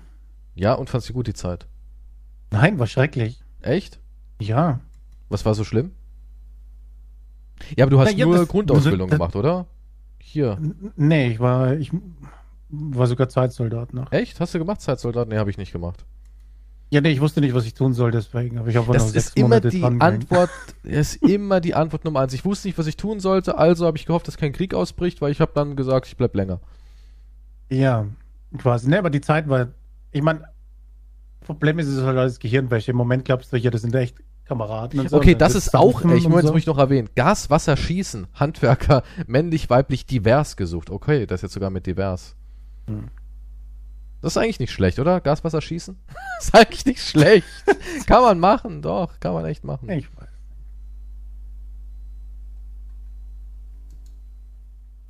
Speaker 1: Ja, und fandst du gut die Zeit?
Speaker 2: Nein, war schrecklich.
Speaker 1: Echt?
Speaker 2: Ja.
Speaker 1: Was war so schlimm? Ja, aber du hast
Speaker 2: Na ja,
Speaker 1: nur
Speaker 2: das-
Speaker 1: Grundausbildung
Speaker 2: das-
Speaker 1: gemacht, oder? Hier.
Speaker 2: Nee, ich war, ich war sogar Zeitsoldat noch.
Speaker 1: Echt? Hast du gemacht, Zeitsoldat? Nee, habe ich nicht gemacht.
Speaker 2: Ja, nee, ich wusste nicht, was ich tun soll, deswegen habe ich noch
Speaker 1: Das
Speaker 2: sechs
Speaker 1: ist immer
Speaker 2: Monate
Speaker 1: die
Speaker 2: dran.
Speaker 1: Antwort, das ist immer die Antwort Nummer eins. Ich wusste nicht, was ich tun sollte, also habe ich gehofft, dass kein Krieg ausbricht, weil ich habe dann gesagt, ich bleib länger.
Speaker 2: Ja, quasi. Nee, aber die Zeit war, ich meine, Problem ist es halt alles Gehirnwäsche. Im Moment glaubst du, ja, das sind echt Kameraden und so.
Speaker 1: Okay,
Speaker 2: Und
Speaker 1: das ist auch, ey, ich muss
Speaker 2: so.
Speaker 1: muss ich noch erwähnen. Gas, Wasser, Schießen, Handwerker, männlich, weiblich, divers gesucht. Okay, das ist jetzt sogar mit divers. Das ist eigentlich nicht schlecht, oder? Gaswasser schießen? ist eigentlich nicht schlecht. kann man machen, doch, kann man echt machen. Ich weiß.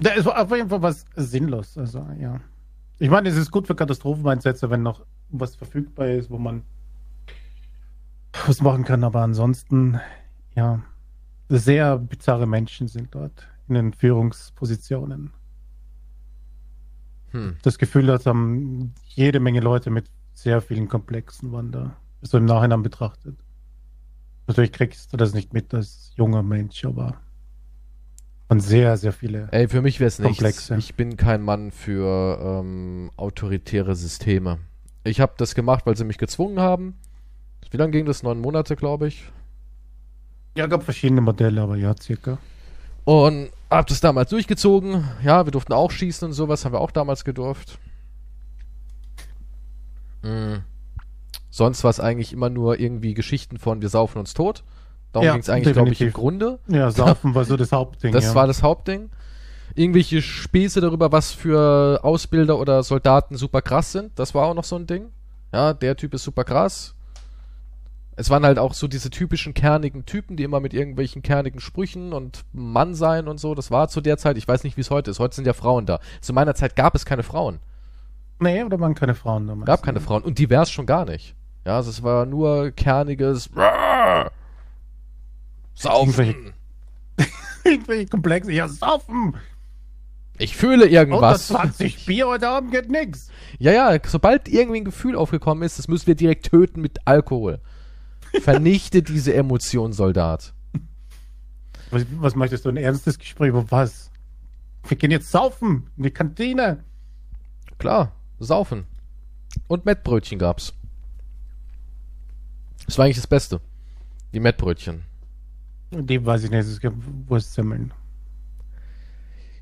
Speaker 2: Da ist auf jeden Fall was sinnlos. Also, ja. Ich meine, es ist gut für Katastropheneinsätze, wenn noch was verfügbar ist, wo man was machen kann, aber ansonsten, ja, sehr bizarre Menschen sind dort in den Führungspositionen. Hm. Das Gefühl, dass haben jede Menge Leute mit sehr vielen Komplexen waren da, so im Nachhinein betrachtet. Natürlich kriegst du das nicht mit als junger Mensch, aber und sehr, sehr viele.
Speaker 1: Ey, für mich wäre es nichts. Ich bin kein Mann für ähm, autoritäre Systeme. Ich habe das gemacht, weil sie mich gezwungen haben. Wie lange ging das? Neun Monate, glaube ich.
Speaker 2: Ja, gab verschiedene Modelle, aber ja, circa.
Speaker 1: Und hab das damals durchgezogen. Ja, wir durften auch schießen und sowas, haben wir auch damals gedurft. Mhm. Sonst war es eigentlich immer nur irgendwie Geschichten von wir saufen uns tot. Darum ja, ging es eigentlich, glaube ich, im Grunde.
Speaker 2: Ja, saufen war so das Hauptding.
Speaker 1: Das
Speaker 2: ja.
Speaker 1: war das Hauptding. Irgendwelche Späße darüber, was für Ausbilder oder Soldaten super krass sind. Das war auch noch so ein Ding. Ja, der Typ ist super krass. Es waren halt auch so diese typischen kernigen Typen, die immer mit irgendwelchen kernigen Sprüchen und Mann sein und so. Das war zu der Zeit, ich weiß nicht, wie es heute ist. Heute sind ja Frauen da. Zu meiner Zeit gab es keine Frauen.
Speaker 2: Nee, oder waren keine Frauen
Speaker 1: damals. Gab keine Frauen. Und divers schon gar nicht. Ja, also es war nur kerniges
Speaker 2: Saufen. Irgendwelche Komplexe. Ja, saufen.
Speaker 1: Ich fühle irgendwas.
Speaker 2: 120 Bier heute Abend geht nix.
Speaker 1: Ja, ja, sobald irgendwie ein Gefühl aufgekommen ist, das müssen wir direkt töten mit Alkohol. Vernichte diese Emotion, Soldat.
Speaker 2: Was, was möchtest du? Ein ernstes Gespräch über was? Wir gehen jetzt saufen in die Kantine.
Speaker 1: Klar, saufen. Und Mettbrötchen gab's. Das war eigentlich das Beste. Die Mettbrötchen.
Speaker 2: Die weiß ich nicht, es gibt Wurstsemmeln.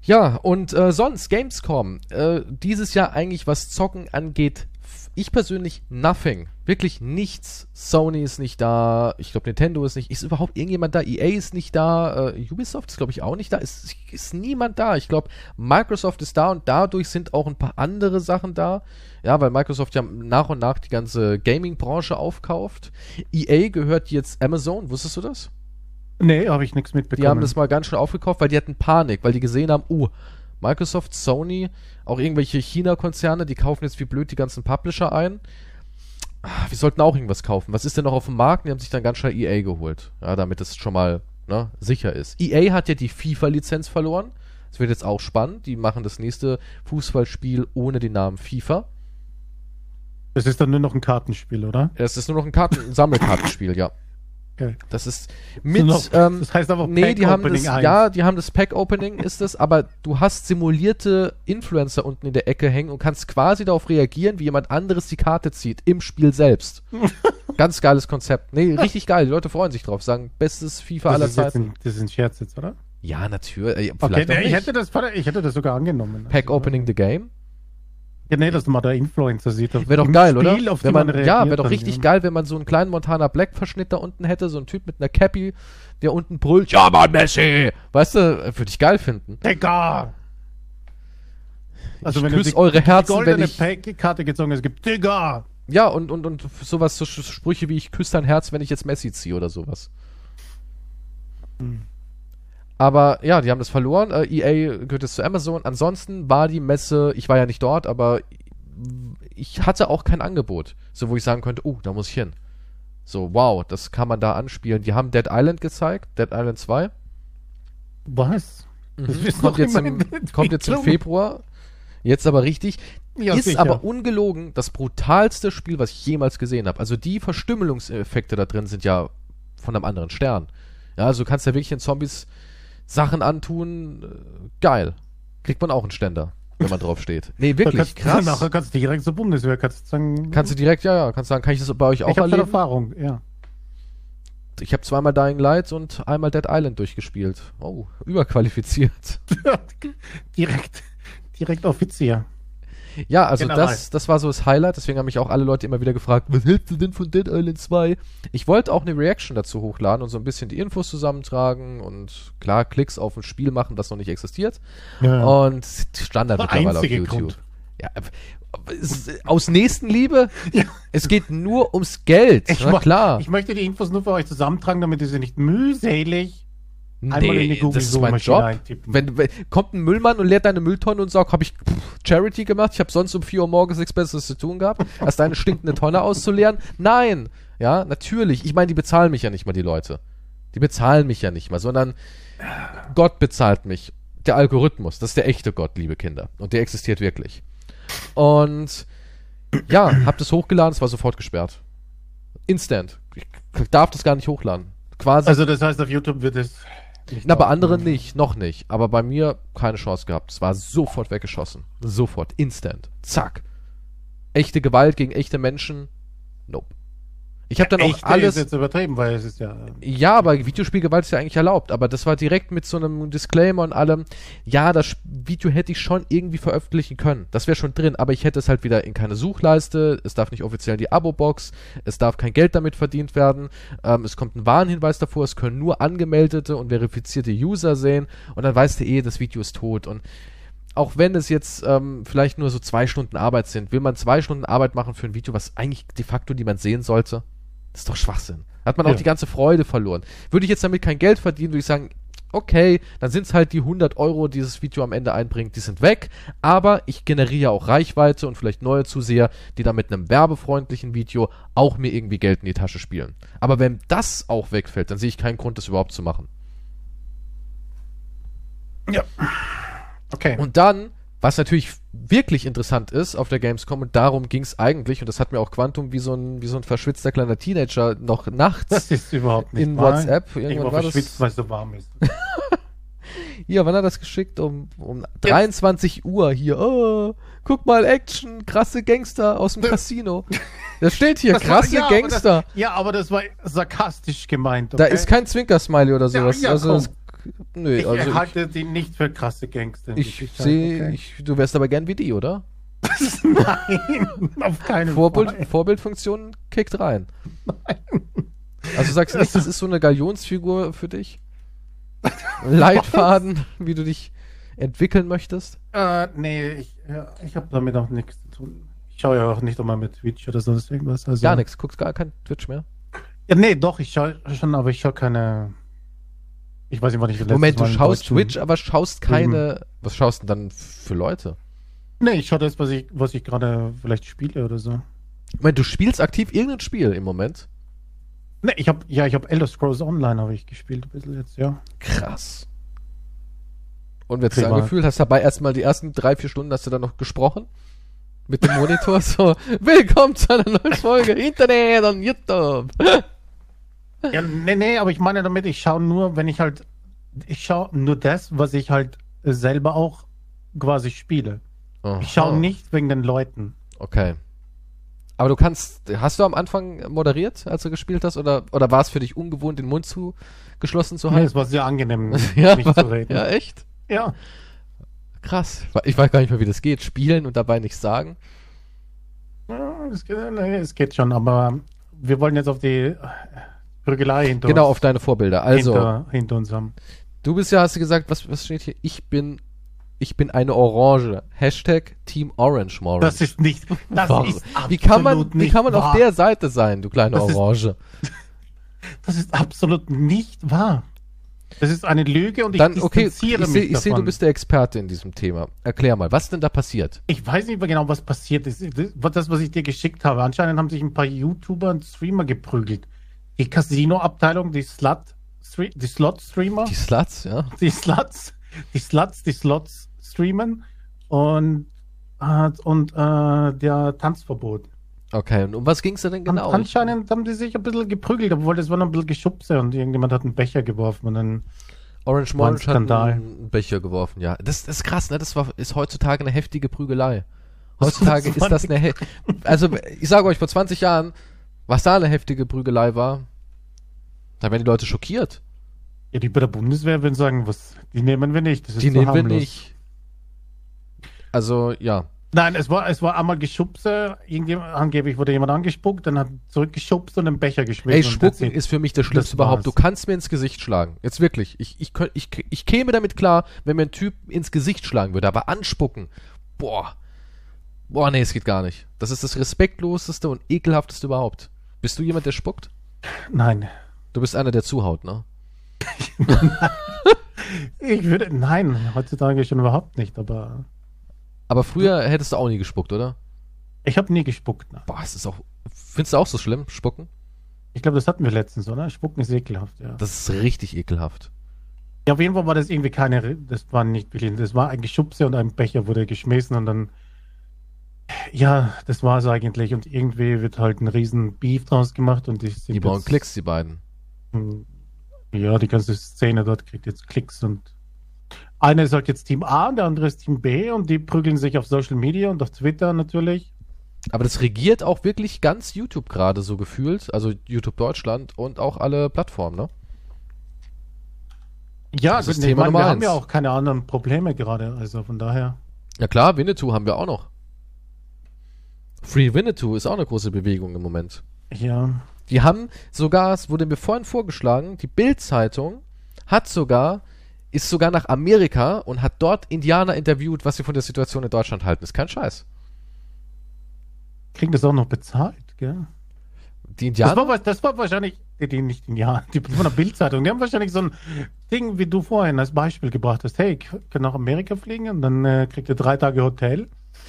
Speaker 1: Ja, und äh, sonst, Gamescom. Äh, dieses Jahr eigentlich, was Zocken angeht, ich persönlich nothing. Wirklich nichts. Sony ist nicht da. Ich glaube, Nintendo ist nicht. Ist überhaupt irgendjemand da? EA ist nicht da. Äh, Ubisoft ist, glaube ich, auch nicht da. Ist, ist niemand da. Ich glaube, Microsoft ist da und dadurch sind auch ein paar andere Sachen da. Ja, weil Microsoft ja nach und nach die ganze Gaming-Branche aufkauft. EA gehört jetzt Amazon. Wusstest du das?
Speaker 2: Nee, habe ich nichts mitbekommen.
Speaker 1: Die haben das mal ganz schön aufgekauft, weil die hatten Panik, weil die gesehen haben, oh, Microsoft, Sony, auch irgendwelche China-Konzerne, die kaufen jetzt wie blöd die ganzen Publisher ein. Ah, wir sollten auch irgendwas kaufen. Was ist denn noch auf dem Markt? Die haben sich dann ganz schnell EA geholt. Ja, damit es schon mal ne, sicher ist. EA hat ja die FIFA-Lizenz verloren. Das wird jetzt auch spannend. Die machen das nächste Fußballspiel ohne den Namen FIFA.
Speaker 2: Es ist dann nur noch ein Kartenspiel, oder?
Speaker 1: Es ist nur noch ein Karten Sammelkartenspiel, ja. Okay. Das ist mit.
Speaker 2: Noch, ähm, das heißt aber
Speaker 1: nee, Pack die haben das, 1. ja, die haben das Pack Opening, ist es, aber du hast simulierte Influencer unten in der Ecke hängen und kannst quasi darauf reagieren, wie jemand anderes die Karte zieht im Spiel selbst. Ganz geiles Konzept. Nee, richtig geil. Die Leute freuen sich drauf, sagen bestes FIFA das aller Zeiten.
Speaker 2: Ein, das ist ein Scherz jetzt, oder?
Speaker 1: Ja, natürlich.
Speaker 2: Okay, ich hätte, das, ich hätte das sogar angenommen.
Speaker 1: Pack also, Opening the Game.
Speaker 2: Ja, nee, dass man da Influencer sieht.
Speaker 1: Wäre doch geil, Spiel, oder? Wenn man, ja, wäre doch richtig ja. geil, wenn man so einen kleinen Montana Black Verschnitt da unten hätte, so ein Typ mit einer Cappy, der unten brüllt, ja Mann, Messi! Weißt du, würde ich geil finden.
Speaker 2: Digga!
Speaker 1: Also ich wenn küsse eure Herzen, die
Speaker 2: wenn ich... Karte gezogen es gibt Digga!
Speaker 1: Ja, und, und, und sowas, so Sprüche wie ich küsse dein Herz, wenn ich jetzt Messi ziehe oder sowas. Hm. Aber ja, die haben das verloren. Äh, EA gehört jetzt zu Amazon. Ansonsten war die Messe, ich war ja nicht dort, aber ich hatte auch kein Angebot. So, wo ich sagen könnte, oh, da muss ich hin. So, wow, das kann man da anspielen. Die haben Dead Island gezeigt, Dead Island 2.
Speaker 2: Was?
Speaker 1: Mhm. Das kommt, jetzt im, kommt jetzt im Februar. Jetzt aber richtig. Ja, ist sicher. aber ungelogen das brutalste Spiel, was ich jemals gesehen habe. Also die Verstümmelungseffekte da drin sind ja von einem anderen Stern. Ja, also du kannst ja wirklich in Zombies Sachen antun, äh, geil. Kriegt man auch einen Ständer, wenn man drauf steht. Nee, wirklich,
Speaker 2: kannst,
Speaker 1: krass.
Speaker 2: Nachher kannst du direkt zur Bundeswehr, kannst du sagen.
Speaker 1: Kannst du direkt, ja, ja, kannst sagen, kann ich das bei euch auch ich erleben? Ich
Speaker 2: Erfahrung, ja.
Speaker 1: Ich habe zweimal Dying Light und einmal Dead Island durchgespielt. Oh, überqualifiziert.
Speaker 2: direkt, direkt Offizier.
Speaker 1: Ja, also das, das war so das Highlight, deswegen haben mich auch alle Leute immer wieder gefragt, was hältst du denn von Dead Island 2? Ich wollte auch eine Reaction dazu hochladen und so ein bisschen die Infos zusammentragen und klar Klicks auf ein Spiel machen, das noch nicht existiert. Ja. Und Standard mittlerweile auf YouTube. Grund. Ja, aus Nächstenliebe? Ja. Es geht nur ums Geld.
Speaker 2: Ich, Na, klar. ich möchte die Infos nur für euch zusammentragen, damit ihr sie nicht mühselig
Speaker 1: einmal in die Google das ist mein Job. Wenn, wenn, kommt ein Müllmann und leert deine Mülltonne und sagt, habe ich Charity gemacht, ich habe sonst um 4 Uhr morgens nichts Besseres zu tun gehabt, als deine stinkende Tonne auszuleeren? Nein. Ja, natürlich. Ich meine, die bezahlen mich ja nicht mal, die Leute. Die bezahlen mich ja nicht mal, sondern Gott bezahlt mich. Der Algorithmus, das ist der echte Gott, liebe Kinder. Und der existiert wirklich. Und ja, hab das hochgeladen, es war sofort gesperrt. Instant. Ich darf das gar nicht hochladen.
Speaker 2: Quasi. Also das heißt, auf YouTube wird es.
Speaker 1: Na, bei anderen nicht, noch nicht. Aber bei mir keine Chance gehabt. Es war sofort weggeschossen. Sofort. Instant. Zack. Echte Gewalt gegen echte Menschen. Nope. Ich habe dann ja, auch alles.
Speaker 2: Ist jetzt übertrieben, weil es ist ja.
Speaker 1: Ja, aber Videospielgewalt ist ja eigentlich erlaubt. Aber das war direkt mit so einem Disclaimer und allem. Ja, das Video hätte ich schon irgendwie veröffentlichen können. Das wäre schon drin. Aber ich hätte es halt wieder in keine Suchleiste. Es darf nicht offiziell in die Abo-Box. Es darf kein Geld damit verdient werden. Ähm, es kommt ein Warnhinweis davor. Es können nur angemeldete und verifizierte User sehen. Und dann weißt du eh, das Video ist tot. Und auch wenn es jetzt ähm, vielleicht nur so zwei Stunden Arbeit sind, will man zwei Stunden Arbeit machen für ein Video, was eigentlich de facto niemand sehen sollte? Das ist doch Schwachsinn. Hat man ja. auch die ganze Freude verloren. Würde ich jetzt damit kein Geld verdienen, würde ich sagen, okay, dann sind es halt die 100 Euro, die dieses Video am Ende einbringt, die sind weg. Aber ich generiere auch Reichweite und vielleicht neue Zuseher, die dann mit einem werbefreundlichen Video auch mir irgendwie Geld in die Tasche spielen. Aber wenn das auch wegfällt, dann sehe ich keinen Grund, das überhaupt zu machen.
Speaker 2: Ja.
Speaker 1: Okay. Und dann was natürlich wirklich interessant ist auf der Gamescom und darum ging es eigentlich und das hat mir auch Quantum wie so ein wie so ein verschwitzter kleiner Teenager noch nachts
Speaker 2: das ist überhaupt nicht
Speaker 1: in mal. WhatsApp
Speaker 2: irgendwann ich war verschwitzt, weil es so warm ist.
Speaker 1: hier, wann hat das geschickt? Um, um 23 Jetzt. Uhr hier. Oh, guck mal, Action, krasse Gangster aus dem Casino. Das steht hier, das krasse war, ja, Gangster.
Speaker 2: Aber das, ja, aber das war sarkastisch gemeint.
Speaker 1: Okay? Da ist kein Zwinker-Smiley oder sowas. Ja, ja, also das
Speaker 2: Nö, ich also halte die nicht für krasse Gangster.
Speaker 1: Ich sehe, okay. du wärst aber gern wie die, oder?
Speaker 2: Nein, auf keinen
Speaker 1: Vorbild, Fall. Vorbildfunktion kickt rein. Nein. Also sagst du nicht, das ist so eine Galionsfigur für dich? Leitfaden, wie du dich entwickeln möchtest?
Speaker 2: Äh, nee, ich, ja, ich habe damit auch nichts zu tun. Ich schaue ja auch nicht immer mit Twitch oder sonst irgendwas.
Speaker 1: Also, gar nichts, guckst gar kein Twitch mehr?
Speaker 2: Ja, nee, doch, ich schaue schon, aber ich schaue keine ich weiß nicht, wann ich
Speaker 1: das Moment, du schaust Twitch, aber schaust keine. Mhm. Was schaust du denn dann für Leute?
Speaker 2: Nee, ich schaue das, was ich, was ich gerade vielleicht spiele oder so.
Speaker 1: Moment, du spielst aktiv irgendein Spiel im Moment?
Speaker 2: Nee, ich habe ja, ich habe Elder Scrolls Online habe ich gespielt ein bisschen jetzt, ja.
Speaker 1: Krass. Und wie hat sich angefühlt? Hast du dabei erstmal die ersten drei, vier Stunden hast du dann noch gesprochen? Mit dem Monitor so, willkommen zu einer neuen Folge Internet und YouTube.
Speaker 2: Ja, nee, nee, aber ich meine damit, ich schaue nur, wenn ich halt, ich schaue nur das, was ich halt selber auch quasi spiele. Aha. Ich schaue nicht wegen den Leuten.
Speaker 1: Okay. Aber du kannst, hast du am Anfang moderiert, als du gespielt hast, oder, oder war es für dich ungewohnt, den Mund zu geschlossen zu halten? Nee,
Speaker 2: es war sehr angenehm,
Speaker 1: ja, nicht zu reden. Ja, echt?
Speaker 2: Ja.
Speaker 1: Krass. Ich weiß gar nicht mehr, wie das geht. Spielen und dabei nichts sagen.
Speaker 2: Ja, es geht, es geht schon, aber wir wollen jetzt auf die
Speaker 1: Prügelei hinter Genau, uns. auf deine Vorbilder. Also,
Speaker 2: hinter, hinter uns haben.
Speaker 1: Du bist ja, hast du gesagt, was, was steht hier? Ich bin, ich bin eine Orange. Hashtag Team Orange Morange.
Speaker 2: Das ist nicht, das
Speaker 1: wahr. ist wie kann man, Wie kann man wahr. auf der Seite sein, du kleine das Orange?
Speaker 2: Ist, das ist absolut nicht wahr. Das ist eine Lüge und ich
Speaker 1: Dann, okay, ich sehe, ich sehe, du bist der Experte in diesem Thema. Erklär mal, was denn da passiert?
Speaker 2: Ich weiß nicht mehr genau, was passiert ist. Das, was ich dir geschickt habe. Anscheinend haben sich ein paar YouTuber und Streamer geprügelt die Casino-Abteilung, die Slut, die Slot-Streamer.
Speaker 1: Die Sluts, ja.
Speaker 2: Die Sluts, die Sluts, die Slots streamen und, äh, und äh, der Tanzverbot.
Speaker 1: Okay, und um was ging es denn genau?
Speaker 2: An, anscheinend haben die sich ein bisschen geprügelt, obwohl das war noch ein bisschen Geschubse und irgendjemand hat einen Becher geworfen und dann
Speaker 1: Orange Morange hat einen Becher geworfen, ja. Das, das ist krass, ne? Das war, ist heutzutage eine heftige Prügelei. Heutzutage ist das eine, also ich sage euch, vor 20 Jahren was da eine heftige Prügelei war, da werden die Leute schockiert.
Speaker 2: Ja, die bei der Bundeswehr würden sagen, was, die nehmen wir nicht.
Speaker 1: die nehmen harmlos. wir nicht. Also, ja.
Speaker 2: Nein, es war, es war einmal Geschubse, irgendjemand, angeblich wurde jemand angespuckt, dann hat zurückgeschubst und einen Becher geschmissen.
Speaker 1: Ey, Spucken ist für mich das Schlimmste das überhaupt. Du kannst mir ins Gesicht schlagen. Jetzt wirklich. Ich, ich, ich, ich käme damit klar, wenn mir ein Typ ins Gesicht schlagen würde, aber anspucken, boah. Boah, nee, es geht gar nicht. Das ist das respektloseste und ekelhafteste überhaupt. Bist du jemand, der spuckt?
Speaker 2: Nein.
Speaker 1: Du bist einer, der zuhaut, ne?
Speaker 2: ich würde, nein, heutzutage schon überhaupt nicht, aber.
Speaker 1: Aber früher hättest du auch nie gespuckt, oder?
Speaker 2: Ich habe nie gespuckt.
Speaker 1: Ne? Boah, es ist auch. Findest du auch so schlimm, Spucken?
Speaker 2: Ich glaube, das hatten wir letztens, oder? Spucken ist ekelhaft, ja.
Speaker 1: Das ist richtig ekelhaft.
Speaker 2: Ja, auf jeden Fall war das irgendwie keine, das war nicht wirklich, das war eigentlich Schubse und ein Becher wurde geschmissen und dann, ja, das war es eigentlich und irgendwie wird halt ein riesen Beef draus gemacht und die
Speaker 1: sind Die jetzt, Klicks, die beiden.
Speaker 2: Ja, die ganze Szene dort kriegt jetzt Klicks und einer ist halt jetzt Team A und der andere ist Team B und die prügeln sich auf Social Media und auf Twitter natürlich.
Speaker 1: Aber das regiert auch wirklich ganz YouTube gerade so gefühlt, also YouTube Deutschland und auch alle Plattformen, ne?
Speaker 2: Ja, das ist nee, Thema meine, wir haben ja auch keine anderen Probleme gerade, also von daher.
Speaker 1: Ja klar, Winnetou haben wir auch noch. Free Winnetou ist auch eine große Bewegung im Moment.
Speaker 2: Ja.
Speaker 1: Die haben sogar, es wurde mir vorhin vorgeschlagen, die Bild-Zeitung hat sogar, ist sogar nach Amerika und hat dort Indianer interviewt, was sie von der Situation in Deutschland halten. Ist kein Scheiß.
Speaker 2: Kriegen das auch noch bezahlt, gell?
Speaker 1: Die Indianer?
Speaker 2: Das war, das war wahrscheinlich, die, die nicht Indianer, die von der Bildzeitung, die haben wahrscheinlich so ein Ding, wie du vorhin als Beispiel gebracht hast. Hey, ich kann nach Amerika fliegen und dann äh, kriegt ihr drei Tage Hotel.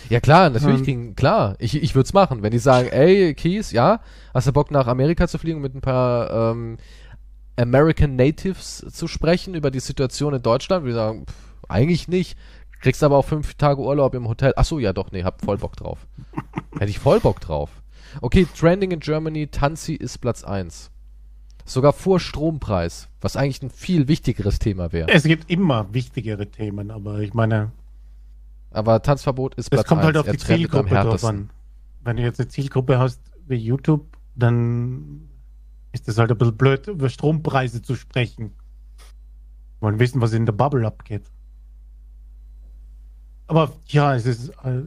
Speaker 1: Ja klar, natürlich ähm, klar. Ich, ich würde es machen. Wenn die sagen, ey, Keys, ja, hast du Bock nach Amerika zu fliegen mit ein paar ähm, American Natives zu sprechen über die Situation in Deutschland? Wir sagen, pff, eigentlich nicht. Kriegst aber auch fünf Tage Urlaub im Hotel. Ach so, ja doch, nee, hab voll Bock drauf. Hätte ich voll Bock drauf. Okay, Trending in Germany, Tanzi ist Platz 1. Sogar vor Strompreis, was eigentlich ein viel wichtigeres Thema wäre.
Speaker 2: Es gibt immer wichtigere Themen, aber ich meine.
Speaker 1: Aber Tanzverbot ist
Speaker 2: Platz 1. Es kommt halt auf die Zielgruppe drauf an. Wenn du jetzt eine Zielgruppe hast wie YouTube, dann ist es halt ein bisschen blöd, über Strompreise zu sprechen. Wollen wissen, was in der Bubble abgeht. Aber ja, es ist, äh,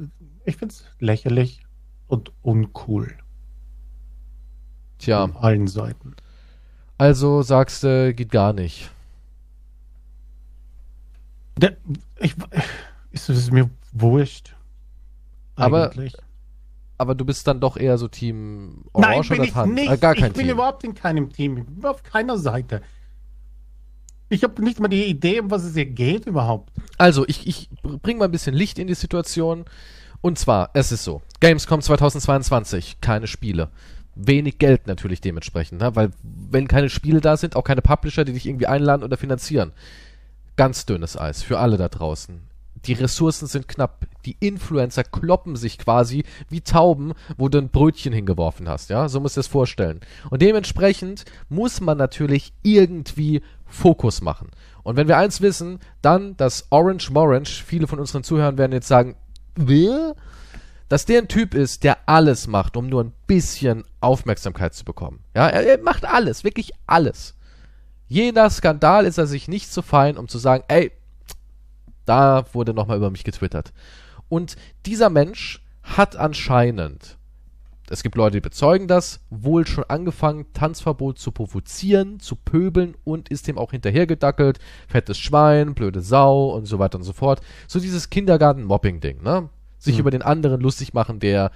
Speaker 2: ich finde es lächerlich und uncool.
Speaker 1: Tja.
Speaker 2: Von allen Seiten.
Speaker 1: Also sagst du, geht gar nicht.
Speaker 2: Der, ich, ist es mir wurscht.
Speaker 1: Aber, aber du bist dann doch eher so Team Orange
Speaker 2: Nein, oder Tanz? Äh, gar kein ich bin überhaupt in keinem Team. Ich bin auf keiner Seite. Ich habe nicht mal die Idee, um was es hier geht überhaupt.
Speaker 1: Also, ich, ich bringe mal ein bisschen Licht in die Situation. Und zwar, es ist so, Gamescom 2022, keine Spiele. Wenig Geld natürlich dementsprechend, ne? weil wenn keine Spiele da sind, auch keine Publisher, die dich irgendwie einladen oder finanzieren. Ganz dünnes Eis für alle da draußen. Die Ressourcen sind knapp. Die Influencer kloppen sich quasi wie Tauben, wo du ein Brötchen hingeworfen hast, ja? So musst du es vorstellen. Und dementsprechend muss man natürlich irgendwie Fokus machen. Und wenn wir eins wissen, dann, dass Orange Morange, viele von unseren Zuhörern werden jetzt sagen, wer? Dass der ein Typ ist, der alles macht, um nur ein bisschen Aufmerksamkeit zu bekommen. Ja, er, er macht alles, wirklich alles. Jeder Skandal ist er sich nicht zu fein, um zu sagen, ey, da wurde nochmal über mich getwittert. Und dieser Mensch hat anscheinend, es gibt Leute, die bezeugen das, wohl schon angefangen, Tanzverbot zu provozieren, zu pöbeln und ist dem auch hinterhergedackelt. Fettes Schwein, blöde Sau und so weiter und so fort. So dieses Kindergarten-Mobbing-Ding, ne? sich mhm. über den anderen lustig machen, der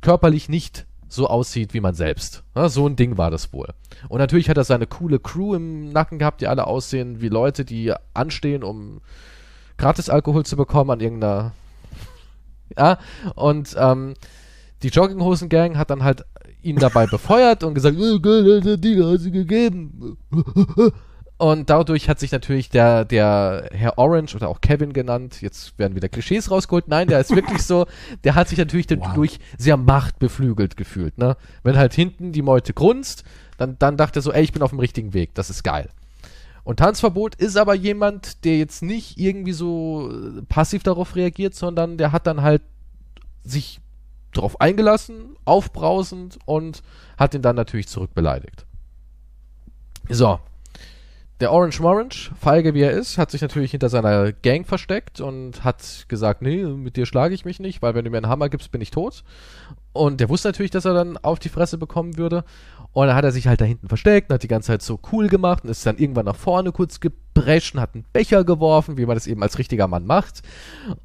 Speaker 1: körperlich nicht so aussieht wie man selbst. Ja, so ein Ding war das wohl. Und natürlich hat er seine coole Crew im Nacken gehabt, die alle aussehen wie Leute, die anstehen, um gratis Alkohol zu bekommen an irgendeiner. Ja, und ähm, die Jogginghosen-Gang hat dann halt ihn dabei befeuert und gesagt, Gott, die hast du gegeben. Und dadurch hat sich natürlich der, der Herr Orange oder auch Kevin genannt, jetzt werden wieder Klischees rausgeholt. Nein, der ist wirklich so, der hat sich natürlich dadurch wow. sehr machtbeflügelt gefühlt, ne? Wenn halt hinten die Meute grunzt, dann, dann dachte er so, ey, ich bin auf dem richtigen Weg, das ist geil. Und Tanzverbot ist aber jemand, der jetzt nicht irgendwie so passiv darauf reagiert, sondern der hat dann halt sich darauf eingelassen, aufbrausend und hat ihn dann natürlich zurückbeleidigt. So, der Orange Morange, feige wie er ist, hat sich natürlich hinter seiner Gang versteckt und hat gesagt, nee, mit dir schlage ich mich nicht, weil wenn du mir einen Hammer gibst, bin ich tot. Und der wusste natürlich, dass er dann auf die Fresse bekommen würde. Und dann hat er sich halt da hinten versteckt und hat die ganze Zeit so cool gemacht und ist dann irgendwann nach vorne kurz ausbrechen, hat einen Becher geworfen, wie man das eben als richtiger Mann macht.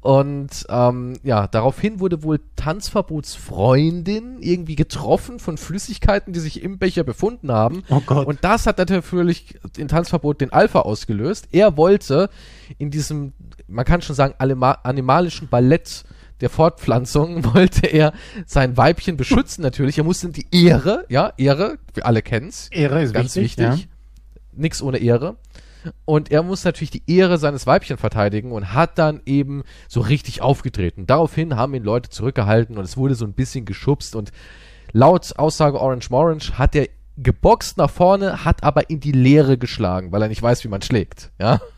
Speaker 1: Und ähm, ja, daraufhin wurde wohl Tanzverbotsfreundin irgendwie getroffen von Flüssigkeiten, die sich im Becher befunden haben.
Speaker 2: Oh Gott.
Speaker 1: Und das hat natürlich in Tanzverbot den Alpha ausgelöst. Er wollte in diesem, man kann schon sagen, animalischen Ballett der Fortpflanzung wollte er sein Weibchen beschützen natürlich. Er musste die Ehre, ja, Ehre, wir alle kennen's.
Speaker 2: Ehre ist ganz wichtig. wichtig.
Speaker 1: Ja. Nix ohne Ehre. Und er muss natürlich die Ehre seines Weibchen verteidigen und hat dann eben so richtig aufgetreten. Daraufhin haben ihn Leute zurückgehalten und es wurde so ein bisschen geschubst und laut Aussage Orange Morange hat er geboxt nach vorne, hat aber in die Leere geschlagen, weil er nicht weiß, wie man schlägt, ja.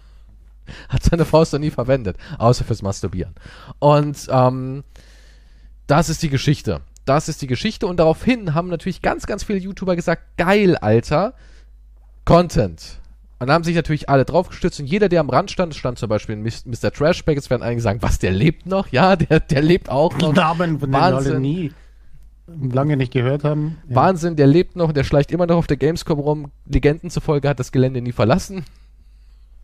Speaker 1: Hat seine Faust noch nie verwendet, außer fürs Masturbieren. Und ähm, das ist die Geschichte. Das ist die Geschichte und daraufhin haben natürlich ganz, ganz viele YouTuber gesagt, geil, Alter, Content. Und da haben sich natürlich alle draufgestützt und jeder, der am Rand stand, stand zum Beispiel Mr. Trashback, jetzt werden einige sagen, was, der lebt noch? Ja, der, der lebt auch noch.
Speaker 2: Namen von Wahnsinn. alle nie lange nicht gehört haben.
Speaker 1: Ja. Wahnsinn, der lebt noch, der schleicht immer noch auf der Gamescom rum. Legenden zufolge hat das Gelände nie verlassen.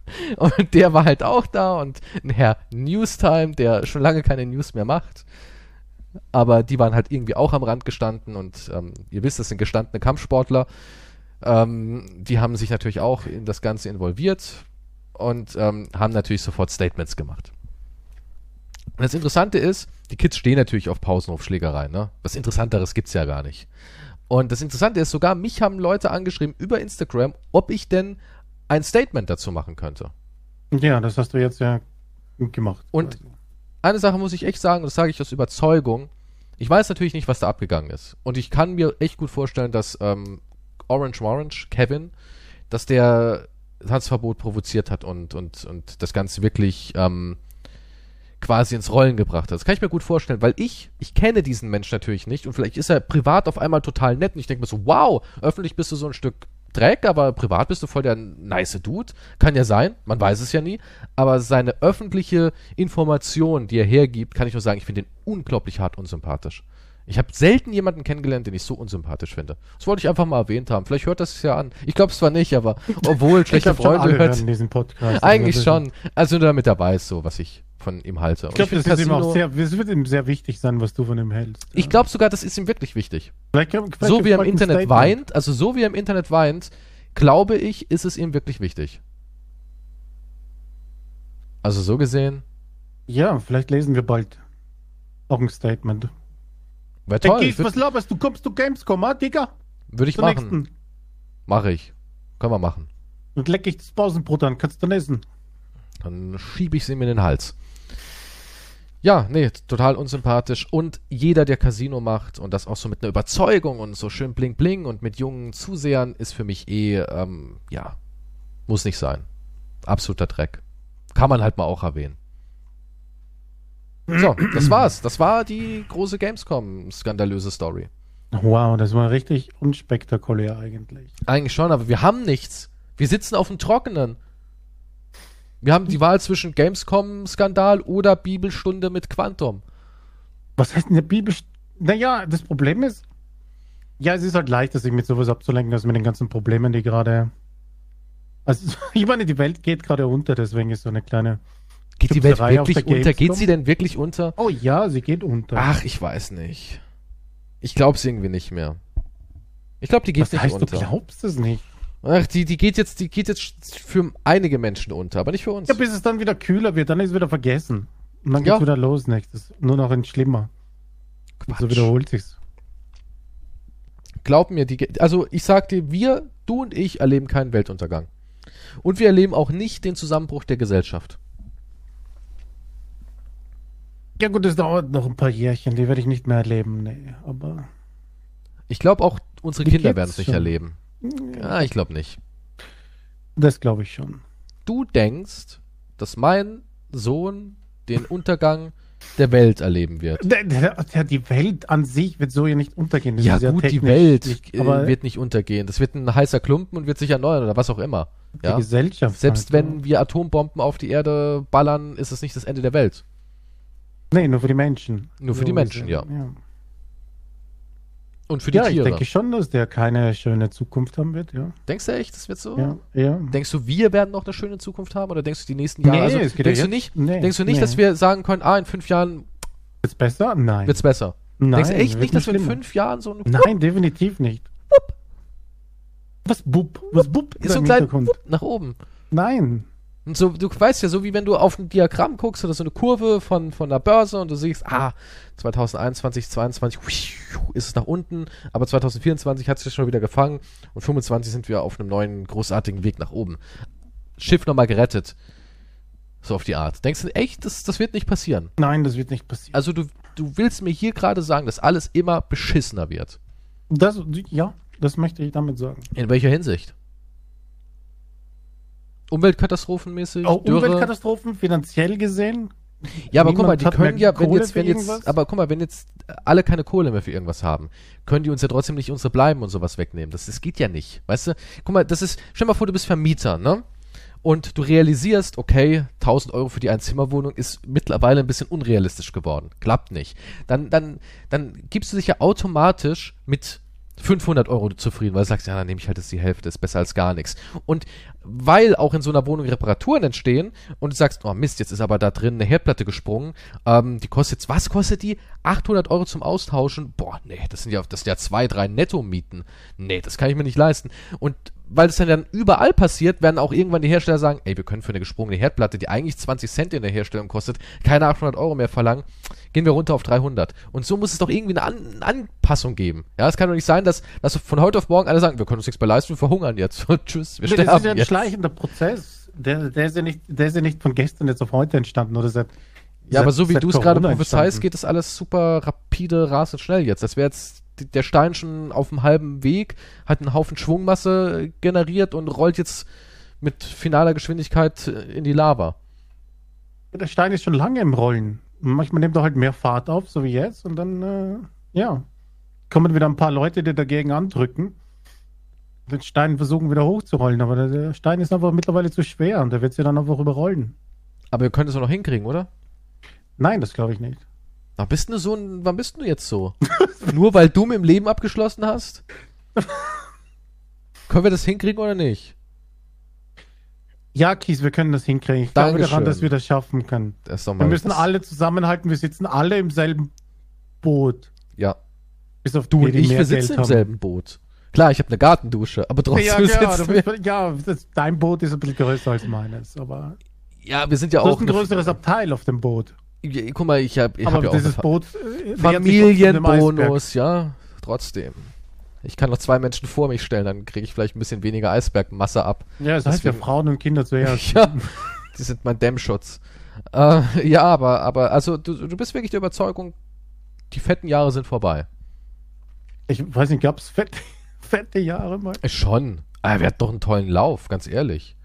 Speaker 1: Und der war halt auch da und ein Herr Newstime, der schon lange keine News mehr macht. Aber die waren halt irgendwie auch am Rand gestanden und ähm, ihr wisst, das sind gestandene Kampfsportler. Ähm, die haben sich natürlich auch in das Ganze involviert und ähm, haben natürlich sofort Statements gemacht. Und das Interessante ist, die Kids stehen natürlich auf Pausenhofschlägerei, ne? Was Interessanteres gibt's ja gar nicht. Und das Interessante ist sogar, mich haben Leute angeschrieben über Instagram, ob ich denn ein Statement dazu machen könnte.
Speaker 2: Ja, das hast du jetzt ja gemacht.
Speaker 1: Und quasi. eine Sache muss ich echt sagen, das sage ich aus Überzeugung. Ich weiß natürlich nicht, was da abgegangen ist. Und ich kann mir echt gut vorstellen, dass ähm, Orange Orange, Kevin, dass der Tanzverbot provoziert hat und, und, und das Ganze wirklich ähm, quasi ins Rollen gebracht hat. Das kann ich mir gut vorstellen, weil ich, ich kenne diesen Mensch natürlich nicht und vielleicht ist er privat auf einmal total nett und ich denke mir so, wow, öffentlich bist du so ein Stück Dreck, aber privat bist du voll der nice Dude. Kann ja sein, man weiß es ja nie. Aber seine öffentliche Information, die er hergibt, kann ich nur sagen, ich finde ihn unglaublich hart unsympathisch. Ich habe selten jemanden kennengelernt, den ich so unsympathisch finde. Das wollte ich einfach mal erwähnt haben. Vielleicht hört das es ja an. Ich glaube es zwar nicht, aber obwohl schlechte Freunde hört.
Speaker 2: Podcast,
Speaker 1: eigentlich also schon. Also nur damit dabei ist, so was ich von ihm halte.
Speaker 2: ich glaube, das ist ihm auch sehr, es wird ihm sehr wichtig sein, was du von ihm hältst.
Speaker 1: Ich glaube sogar, das ist ihm wirklich wichtig. Vielleicht, vielleicht so wie er im Internet weint, also so wie er im Internet weint, glaube ich, ist es ihm wirklich wichtig. Also so gesehen.
Speaker 2: Ja, vielleicht lesen wir bald auch ein Statement.
Speaker 1: Wäre toll.
Speaker 2: Hey, was laberst du? Kommst du Gamescom, ah, Digga?
Speaker 1: Würde ich Zur machen. Mache ich. Können wir machen.
Speaker 2: Und leck ich das Pausenbrot an, kannst du dann essen.
Speaker 1: Dann schiebe ich sie mir in den Hals. Ja, nee, total unsympathisch. Und jeder, der Casino macht und das auch so mit einer Überzeugung und so schön bling bling und mit jungen Zusehern, ist für mich eh, ähm, ja, muss nicht sein. Absoluter Dreck. Kann man halt mal auch erwähnen. So, das war's. Das war die große Gamescom-skandalöse Story.
Speaker 2: Wow, das war richtig unspektakulär eigentlich.
Speaker 1: Eigentlich schon, aber wir haben nichts. Wir sitzen auf dem Trockenen. Wir haben die Wahl zwischen Gamescom-Skandal oder Bibelstunde mit Quantum.
Speaker 2: Was heißt der Bibelstunde? Naja, das Problem ist, ja, es ist halt leicht, sich mit sowas abzulenken, als mit den ganzen Problemen, die gerade. Also, ich meine, die Welt geht gerade unter, deswegen ist so eine kleine.
Speaker 1: Geht die Welt wirklich unter? Geht sie denn wirklich unter?
Speaker 2: Oh ja, sie geht unter.
Speaker 1: Ach, ich weiß nicht. Ich glaub's irgendwie nicht mehr. Ich glaube, die geht Was nicht heißt, unter.
Speaker 2: Du glaubst es nicht.
Speaker 1: Ach, die, die geht jetzt, die geht jetzt für einige Menschen unter, aber nicht für uns.
Speaker 2: Ja, bis es dann wieder kühler wird, dann ist es wieder vergessen. Und dann geht's ja. wieder los nächstes. Nur noch ein schlimmer. Quatsch. Und so wiederholt sich's.
Speaker 1: Glaub mir, die, also ich sag dir, wir, du und ich erleben keinen Weltuntergang. Und wir erleben auch nicht den Zusammenbruch der Gesellschaft.
Speaker 2: Ja gut, das dauert noch ein paar Jährchen, die werde ich nicht mehr erleben, nee, aber...
Speaker 1: Ich glaube auch, unsere Kinder werden es nicht erleben. Ja, ich glaube nicht.
Speaker 2: Das glaube ich schon.
Speaker 1: Du denkst, dass mein Sohn den Untergang der Welt erleben wird.
Speaker 2: Der, die Welt an sich wird so ja nicht untergehen.
Speaker 1: Das ja gut, die Welt nicht, äh, wird nicht untergehen. Das wird ein heißer Klumpen und wird sich erneuern oder was auch immer.
Speaker 2: Die ja? Gesellschaft.
Speaker 1: Selbst halt, wenn wir Atombomben auf die Erde ballern, ist es nicht das Ende der Welt.
Speaker 2: Nee, nur für die Menschen.
Speaker 1: Nur für so die Menschen, ja. ja. Und für die
Speaker 2: ja,
Speaker 1: Tiere.
Speaker 2: ich denke schon, dass der keine schöne Zukunft haben wird, ja.
Speaker 1: Denkst du echt, das wird so?
Speaker 2: Ja, ja.
Speaker 1: Denkst du, wir werden noch eine schöne Zukunft haben oder denkst du die nächsten Jahre?
Speaker 2: Nee,
Speaker 1: also,
Speaker 2: es geht
Speaker 1: denkst
Speaker 2: ja
Speaker 1: du
Speaker 2: jetzt-
Speaker 1: nicht,
Speaker 2: nee,
Speaker 1: denkst du nicht,
Speaker 2: nee.
Speaker 1: dass wir sagen können, ah, in fünf Jahren
Speaker 2: Wird's besser? Nein.
Speaker 1: wird's besser?
Speaker 2: Nein,
Speaker 1: denkst du echt nicht, dass wir in fünf Jahren so ein
Speaker 2: Nein, definitiv nicht. Was Bub? Was Bub
Speaker 1: ist so ein kleiner? Wupp nach oben?
Speaker 2: Nein.
Speaker 1: Und so, du weißt ja, so wie wenn du auf ein Diagramm guckst oder so eine Kurve von, von der Börse und du siehst, ah, 2021, 22 ist es nach unten, aber 2024 hat es sich schon wieder gefangen und 25 sind wir auf einem neuen großartigen Weg nach oben. Schiff nochmal gerettet. So auf die Art. Denkst du echt, das, das wird nicht passieren?
Speaker 2: Nein, das wird nicht passieren.
Speaker 1: Also du, du willst mir hier gerade sagen, dass alles immer beschissener wird.
Speaker 2: Das, ja, das möchte ich damit sagen.
Speaker 1: In welcher Hinsicht? Umweltkatastrophenmäßig?
Speaker 2: Auch
Speaker 1: Dürre?
Speaker 2: Umweltkatastrophen finanziell gesehen.
Speaker 1: Ja, aber guck mal, die können ja, wenn
Speaker 2: Kohle
Speaker 1: jetzt, wenn jetzt, aber guck mal, wenn jetzt alle keine Kohle mehr für irgendwas haben, können die uns ja trotzdem nicht unsere Bleiben und sowas wegnehmen. Das, das geht ja nicht. Weißt du? Guck mal, das ist, stell mal vor, du bist Vermieter, ne? Und du realisierst, okay, 1000 Euro für die Einzimmerwohnung ist mittlerweile ein bisschen unrealistisch geworden. Klappt nicht. Dann, dann, dann gibst du dich ja automatisch mit 500 Euro zufrieden, weil du sagst, ja, dann nehme ich halt jetzt die Hälfte, ist besser als gar nichts. Und weil auch in so einer Wohnung Reparaturen entstehen und du sagst, oh Mist, jetzt ist aber da drin eine Herdplatte gesprungen, ähm, die kostet jetzt, was kostet die? 800 Euro zum Austauschen? Boah, nee, das sind ja, das sind ja zwei, drei Netto-Mieten. Nee, das kann ich mir nicht leisten. Und weil es dann, überall passiert, werden auch irgendwann die Hersteller sagen, ey, wir können für eine gesprungene Herdplatte, die eigentlich 20 Cent in der Herstellung kostet, keine 800 Euro mehr verlangen, gehen wir runter auf 300. Und so muss es doch irgendwie eine, An eine Anpassung geben. Ja, es kann doch nicht sein, dass, dass von heute auf morgen alle sagen, wir können uns nichts mehr leisten, wir verhungern jetzt. Tschüss, wir
Speaker 2: Das ist
Speaker 1: sterben
Speaker 2: ja ein
Speaker 1: jetzt.
Speaker 2: schleichender Prozess. Der, der, ist ja nicht, der ist ja nicht von gestern jetzt auf heute entstanden oder seit.
Speaker 1: Ja, aber so wie du es gerade prophezeist, geht das alles super rapide, rasend schnell jetzt. Das wäre jetzt der Stein schon auf dem halben Weg, hat einen Haufen Schwungmasse generiert und rollt jetzt mit finaler Geschwindigkeit in die Lava.
Speaker 2: Der Stein ist schon lange im Rollen. Manchmal nimmt er halt mehr Fahrt auf, so wie jetzt, und dann, äh, ja, kommen wieder ein paar Leute, die dagegen andrücken. Den Stein versuchen wieder hochzurollen, aber der, Stein ist einfach mittlerweile zu schwer und der wird sie dann einfach überrollen.
Speaker 1: Aber wir können es doch noch hinkriegen, oder?
Speaker 2: Nein, das glaube ich nicht.
Speaker 1: Wann bist du so ein, wann bist du jetzt so? Nur weil du mit dem Leben abgeschlossen hast? können wir das hinkriegen oder nicht?
Speaker 2: Ja, Kies, wir können das hinkriegen. Ich glaube
Speaker 1: Dankeschön.
Speaker 2: daran, dass wir das schaffen können.
Speaker 1: Das
Speaker 2: Wir müssen
Speaker 1: das-
Speaker 2: alle zusammenhalten, wir sitzen alle im selben Boot.
Speaker 1: Ja.
Speaker 2: Bis auf
Speaker 1: Du und ich, wir
Speaker 2: Geld
Speaker 1: sitzen im
Speaker 2: haben.
Speaker 1: selben Boot. Klar, ich habe eine Gartendusche, aber trotzdem
Speaker 2: Ja, ja,
Speaker 1: sitzen wir.
Speaker 2: ja das, dein Boot ist ein bisschen größer als meines, aber
Speaker 1: Ja, wir sind ja
Speaker 2: du hast
Speaker 1: auch
Speaker 2: ein
Speaker 1: eine-
Speaker 2: größeres Abteil auf dem Boot.
Speaker 1: Ja, guck mal, ich habe ich hab
Speaker 2: aber
Speaker 1: ja auch
Speaker 2: dieses Boot äh.
Speaker 1: Familienbonus, ja, trotzdem. Ich kann noch zwei Menschen vor mich stellen, dann kriege ich vielleicht ein bisschen weniger Eisbergmasse ab.
Speaker 2: Ja, das heißt ja Frauen und Kinder zuerst.
Speaker 1: Ja, die sind mein Dämmschutz. Äh, ja, aber, aber, also du, du bist wirklich der Überzeugung, die fetten Jahre sind vorbei.
Speaker 2: Ich weiß nicht, gab es fette, fette Jahre mal?
Speaker 1: Äh, Schon. Aber wir hatten doch einen tollen Lauf, ganz ehrlich.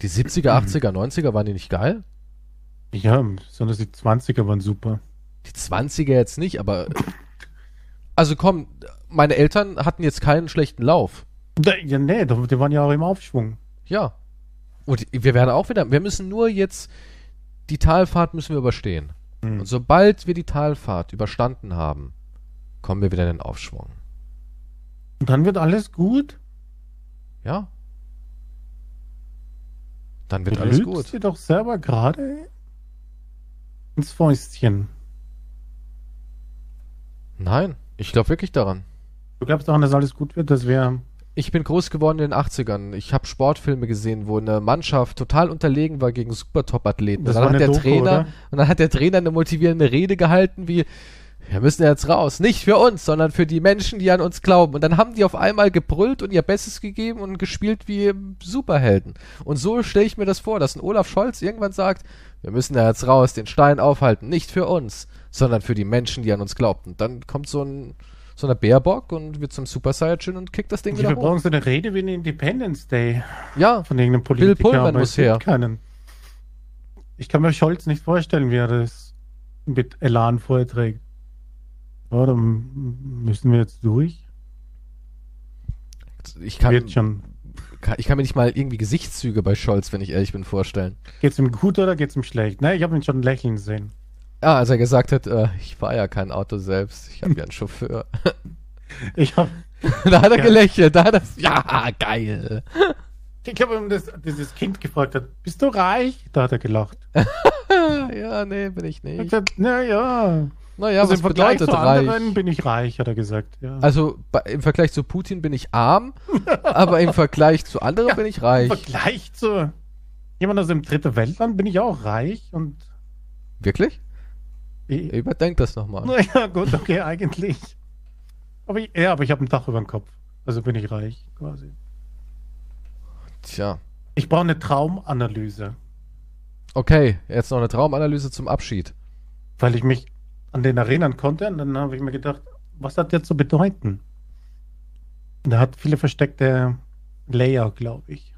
Speaker 1: Die 70er, 80er, 90er waren die nicht geil?
Speaker 2: Ja, sondern die 20er waren super.
Speaker 1: Die 20er jetzt nicht, aber. Also komm, meine Eltern hatten jetzt keinen schlechten Lauf.
Speaker 2: Ja, nee, die waren ja auch im Aufschwung.
Speaker 1: Ja. Und wir werden auch wieder, wir müssen nur jetzt, die Talfahrt müssen wir überstehen.
Speaker 2: Hm.
Speaker 1: Und sobald wir die Talfahrt überstanden haben, kommen wir wieder in den Aufschwung.
Speaker 2: Und dann wird alles gut.
Speaker 1: Ja? Dann wird
Speaker 2: Du
Speaker 1: alles gut.
Speaker 2: dir doch selber gerade ins Fäustchen.
Speaker 1: Nein, ich glaube wirklich daran.
Speaker 2: Du glaubst daran, dass alles gut wird, dass wir.
Speaker 1: Ich bin groß geworden in den 80ern. Ich habe Sportfilme gesehen, wo eine Mannschaft total unterlegen war gegen Super-Top-Athleten.
Speaker 2: Das
Speaker 1: Und dann hat der
Speaker 2: Doku,
Speaker 1: Trainer
Speaker 2: oder?
Speaker 1: und dann hat der Trainer eine motivierende Rede gehalten, wie wir müssen jetzt raus, nicht für uns, sondern für die Menschen, die an uns glauben. Und dann haben die auf einmal gebrüllt und ihr Bestes gegeben und gespielt wie Superhelden. Und so stelle ich mir das vor, dass ein Olaf Scholz irgendwann sagt, wir müssen da jetzt raus, den Stein aufhalten, nicht für uns, sondern für die Menschen, die an uns glaubten. Dann kommt so ein so eine Bärbock und wird zum Super Saiyajin und kickt das Ding
Speaker 2: Wir
Speaker 1: wieder hoch.
Speaker 2: brauchen so eine Rede wie ein Independence Day
Speaker 1: Ja,
Speaker 2: von irgendeinem Politiker.
Speaker 1: Pullman
Speaker 2: aber
Speaker 1: muss her.
Speaker 2: Keinen. Ich kann mir Scholz nicht vorstellen, wie er das mit Elan vorträgt. Dann müssen wir jetzt durch.
Speaker 1: ich kann,
Speaker 2: Wird schon.
Speaker 1: Ich kann mir nicht mal irgendwie Gesichtszüge bei Scholz, wenn ich ehrlich bin, vorstellen.
Speaker 2: Geht's ihm gut oder geht's ihm schlecht? Ne, ich habe ihn schon lächeln sehen.
Speaker 1: Ja, als er gesagt hat, äh, ich fahre ja kein Auto selbst, ich habe ja einen Chauffeur.
Speaker 2: Ich habe.
Speaker 1: da hat er ja. gelächelt, da hat er, ja, geil.
Speaker 2: Ich habe ihm das, dieses Kind gefragt hat, bist du reich? Da hat er gelacht.
Speaker 1: ja, nee, bin ich nicht.
Speaker 2: Gesagt, naja.
Speaker 1: Naja, also was bedeutet zu reich? Anderen
Speaker 2: bin ich reich, hat er gesagt.
Speaker 1: Ja. Also bei, im Vergleich zu Putin bin ich arm, aber im Vergleich zu anderen ja, bin ich reich. Im
Speaker 2: Vergleich zu jemand aus dem dritten Weltland bin ich auch reich und.
Speaker 1: Wirklich? Ich, Überdenk das nochmal.
Speaker 2: Naja, gut, okay, eigentlich. Aber ich, ja, aber ich habe ein Dach über dem Kopf. Also bin ich reich, quasi.
Speaker 1: Tja.
Speaker 2: Ich brauche eine Traumanalyse.
Speaker 1: Okay, jetzt noch eine Traumanalyse zum Abschied.
Speaker 2: Weil ich mich an den erinnern konnte und dann habe ich mir gedacht, was hat der zu bedeuten? Und er hat viele versteckte Layer, glaube ich.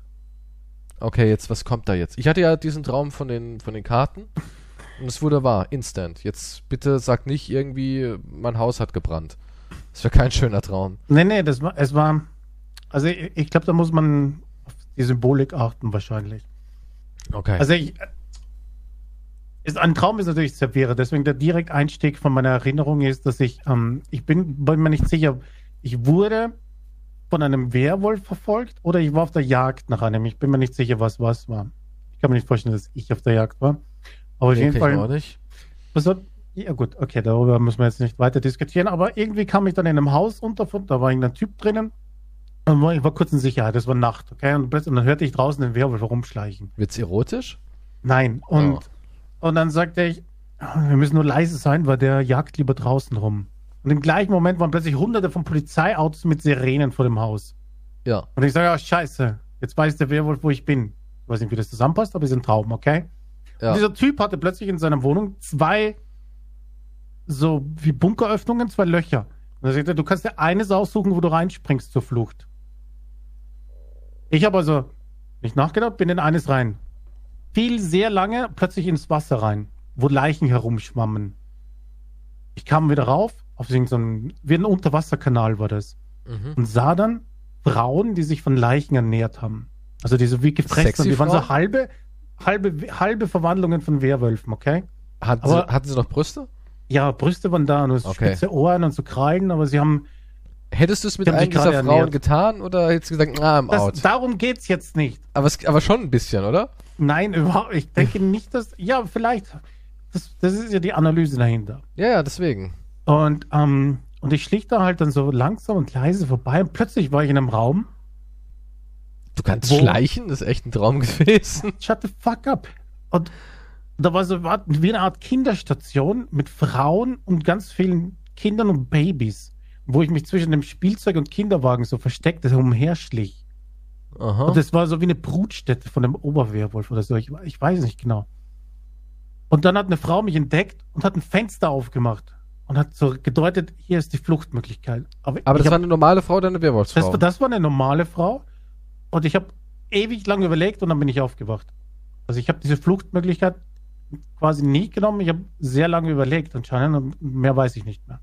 Speaker 1: Okay, jetzt, was kommt da jetzt? Ich hatte ja diesen Traum von den, von den Karten und es wurde wahr, instant. Jetzt bitte sag nicht irgendwie, mein Haus hat gebrannt. Das wäre kein schöner Traum.
Speaker 2: Nee, nee, das war, es war, also ich, ich glaube, da muss man auf die Symbolik achten wahrscheinlich.
Speaker 1: Okay.
Speaker 2: Also ich, ist, ein Traum ist natürlich Severe, deswegen der Direkteinstieg von meiner Erinnerung ist, dass ich, ähm, ich bin, bin mir nicht sicher, ich wurde von einem Werwolf verfolgt oder ich war auf der Jagd nach einem. Ich bin mir nicht sicher, was was war. Ich kann mir nicht vorstellen, dass ich auf der Jagd war. Aber auf jeden Fall.
Speaker 1: Auch nicht.
Speaker 2: Was hat, ja gut, okay, darüber müssen wir jetzt nicht weiter diskutieren, aber irgendwie kam ich dann in einem Haus unter, da war irgendein Typ drinnen. Und ich war kurz in Sicherheit, es war Nacht, okay? Und, und dann hörte ich draußen den Werwolf herumschleichen.
Speaker 1: Wird's erotisch?
Speaker 2: Nein. Und, oh. Und dann sagte ich, wir müssen nur leise sein, weil der jagt lieber draußen rum. Und im gleichen Moment waren plötzlich hunderte von Polizeiautos mit Sirenen vor dem Haus.
Speaker 1: Ja.
Speaker 2: Und ich sage, ja, scheiße, jetzt weiß der Werwolf, wo ich bin. Ich weiß nicht, wie das zusammenpasst, aber es ist ein Traum, okay? Ja. Und dieser Typ hatte plötzlich in seiner Wohnung zwei so wie Bunkeröffnungen, zwei Löcher. Und er sagte, du kannst dir eines aussuchen, wo du reinspringst zur Flucht. Ich habe also nicht nachgedacht, bin in eines rein. Fiel sehr lange plötzlich ins Wasser rein, wo Leichen herumschwammen. Ich kam wieder rauf, auf so einen, wie ein Unterwasserkanal war das. Mhm. Und sah dann Frauen, die sich von Leichen ernährt haben. Also diese wie gefressen, die waren so halbe, halbe, halbe Verwandlungen von Werwölfen, okay?
Speaker 1: Hatten, aber, sie, hatten sie noch Brüste?
Speaker 2: Ja, Brüste waren da und okay. spitze Ohren und so Krallen, aber sie haben.
Speaker 1: Hättest du es mit einem dieser Frauen ernährt. getan oder hättest du gesagt, na, im
Speaker 2: das, Out? Darum geht's jetzt nicht.
Speaker 1: Aber, es, aber schon ein bisschen, oder?
Speaker 2: Nein, überhaupt. Ich denke nicht, dass. Ja, vielleicht. Das, das ist ja die Analyse dahinter.
Speaker 1: Ja, ja, deswegen.
Speaker 2: Und, ähm, und ich schlich da halt dann so langsam und leise vorbei und plötzlich war ich in einem Raum.
Speaker 1: Du kannst wo, schleichen? Das ist echt ein Traum gewesen.
Speaker 2: Shut the fuck up. Und da war so wie eine Art Kinderstation mit Frauen und ganz vielen Kindern und Babys, wo ich mich zwischen dem Spielzeug und Kinderwagen so versteckte, umherschlich. Aha. Und das war so wie eine Brutstätte von einem Oberwehrwolf oder so. Ich, ich weiß nicht genau. Und dann hat eine Frau mich entdeckt und hat ein Fenster aufgemacht und hat so gedeutet, hier ist die Fluchtmöglichkeit.
Speaker 1: Aber, Aber das hab, war eine normale Frau oder eine Werwolfsfrau?
Speaker 2: Das, das war eine normale Frau. Und ich habe ewig lang überlegt und dann bin ich aufgewacht. Also ich habe diese Fluchtmöglichkeit quasi nie genommen. Ich habe sehr lange überlegt anscheinend und mehr weiß ich nicht mehr.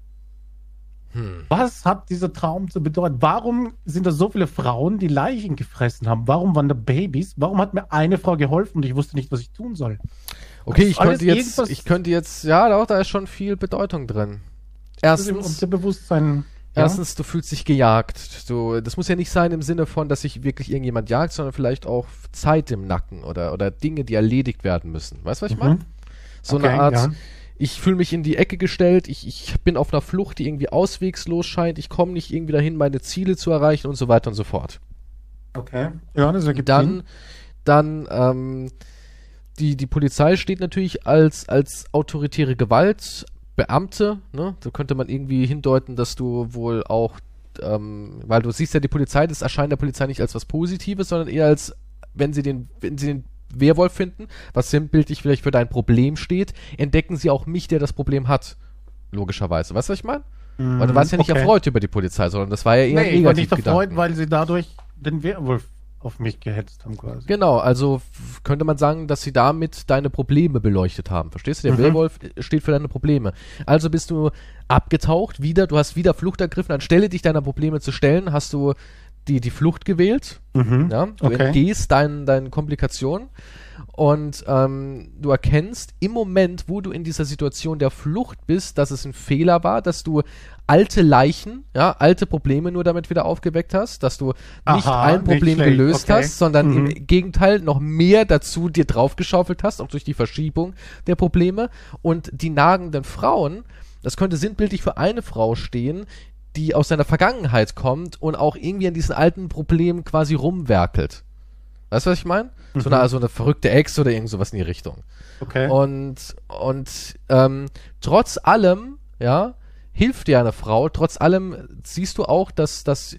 Speaker 2: Hm. Was hat dieser Traum zu bedeuten? Warum sind da so viele Frauen, die Leichen gefressen haben? Warum waren da Babys? Warum hat mir eine Frau geholfen und ich wusste nicht, was ich tun soll?
Speaker 1: Okay, ich könnte jetzt, ich könnte jetzt, ja, auch da ist schon viel Bedeutung drin. Erstens,
Speaker 2: Bewusstsein.
Speaker 1: Ja? Erstens, du fühlst dich gejagt. Du, das muss ja nicht sein im Sinne von, dass sich wirklich irgendjemand jagt, sondern vielleicht auch Zeit im Nacken oder, oder Dinge, die erledigt werden müssen. Weißt du, was ich mhm. meine? So okay, eine Art, ja. Ich fühle mich in die Ecke gestellt, ich, ich bin auf einer Flucht, die irgendwie auswegslos scheint, ich komme nicht irgendwie dahin, meine Ziele zu erreichen und so weiter und so fort.
Speaker 2: Okay. Ja, das ergibt
Speaker 1: Dann, dann, ähm, die, die Polizei steht natürlich als, als autoritäre Gewalt Beamte, ne? Da könnte man irgendwie hindeuten, dass du wohl auch, ähm, weil du siehst ja die Polizei, das erscheint der Polizei nicht als was Positives, sondern eher als, wenn sie den, wenn sie den Werwolf finden, was sinnbildlich vielleicht für dein Problem steht, entdecken sie auch mich, der das Problem hat. Logischerweise. Weißt du, was ich meine? Mm, weil du warst ja nicht okay. erfreut über die Polizei, sondern das war ja eher
Speaker 2: nee, negativ. Ich war nicht erfreut, weil sie dadurch den Werwolf auf mich gehetzt haben quasi.
Speaker 1: Genau, also könnte man sagen, dass sie damit deine Probleme beleuchtet haben. Verstehst du? Der mhm. Werwolf steht für deine Probleme. Also bist du abgetaucht, wieder, du hast wieder Flucht ergriffen, anstelle dich deiner Probleme zu stellen, hast du die, die Flucht gewählt. Mhm. Ja, du okay. entgehst deinen, deinen Komplikationen und ähm, du erkennst im Moment, wo du in dieser Situation der Flucht bist, dass es ein Fehler war, dass du alte Leichen, ja, alte Probleme nur damit wieder aufgeweckt hast, dass du nicht Aha, ein Problem nicht gelöst okay. hast, sondern mhm. im Gegenteil noch mehr dazu dir draufgeschaufelt hast, auch durch die Verschiebung der Probleme. Und die nagenden Frauen, das könnte sinnbildlich für eine Frau stehen, die aus seiner Vergangenheit kommt und auch irgendwie an diesen alten Problemen quasi rumwerkelt. Weißt du, was ich meine? Mhm. So, eine, so eine verrückte Ex oder irgend sowas in die Richtung. Okay. Und, und ähm, trotz allem, ja, hilft dir eine Frau. Trotz allem siehst du auch, dass, dass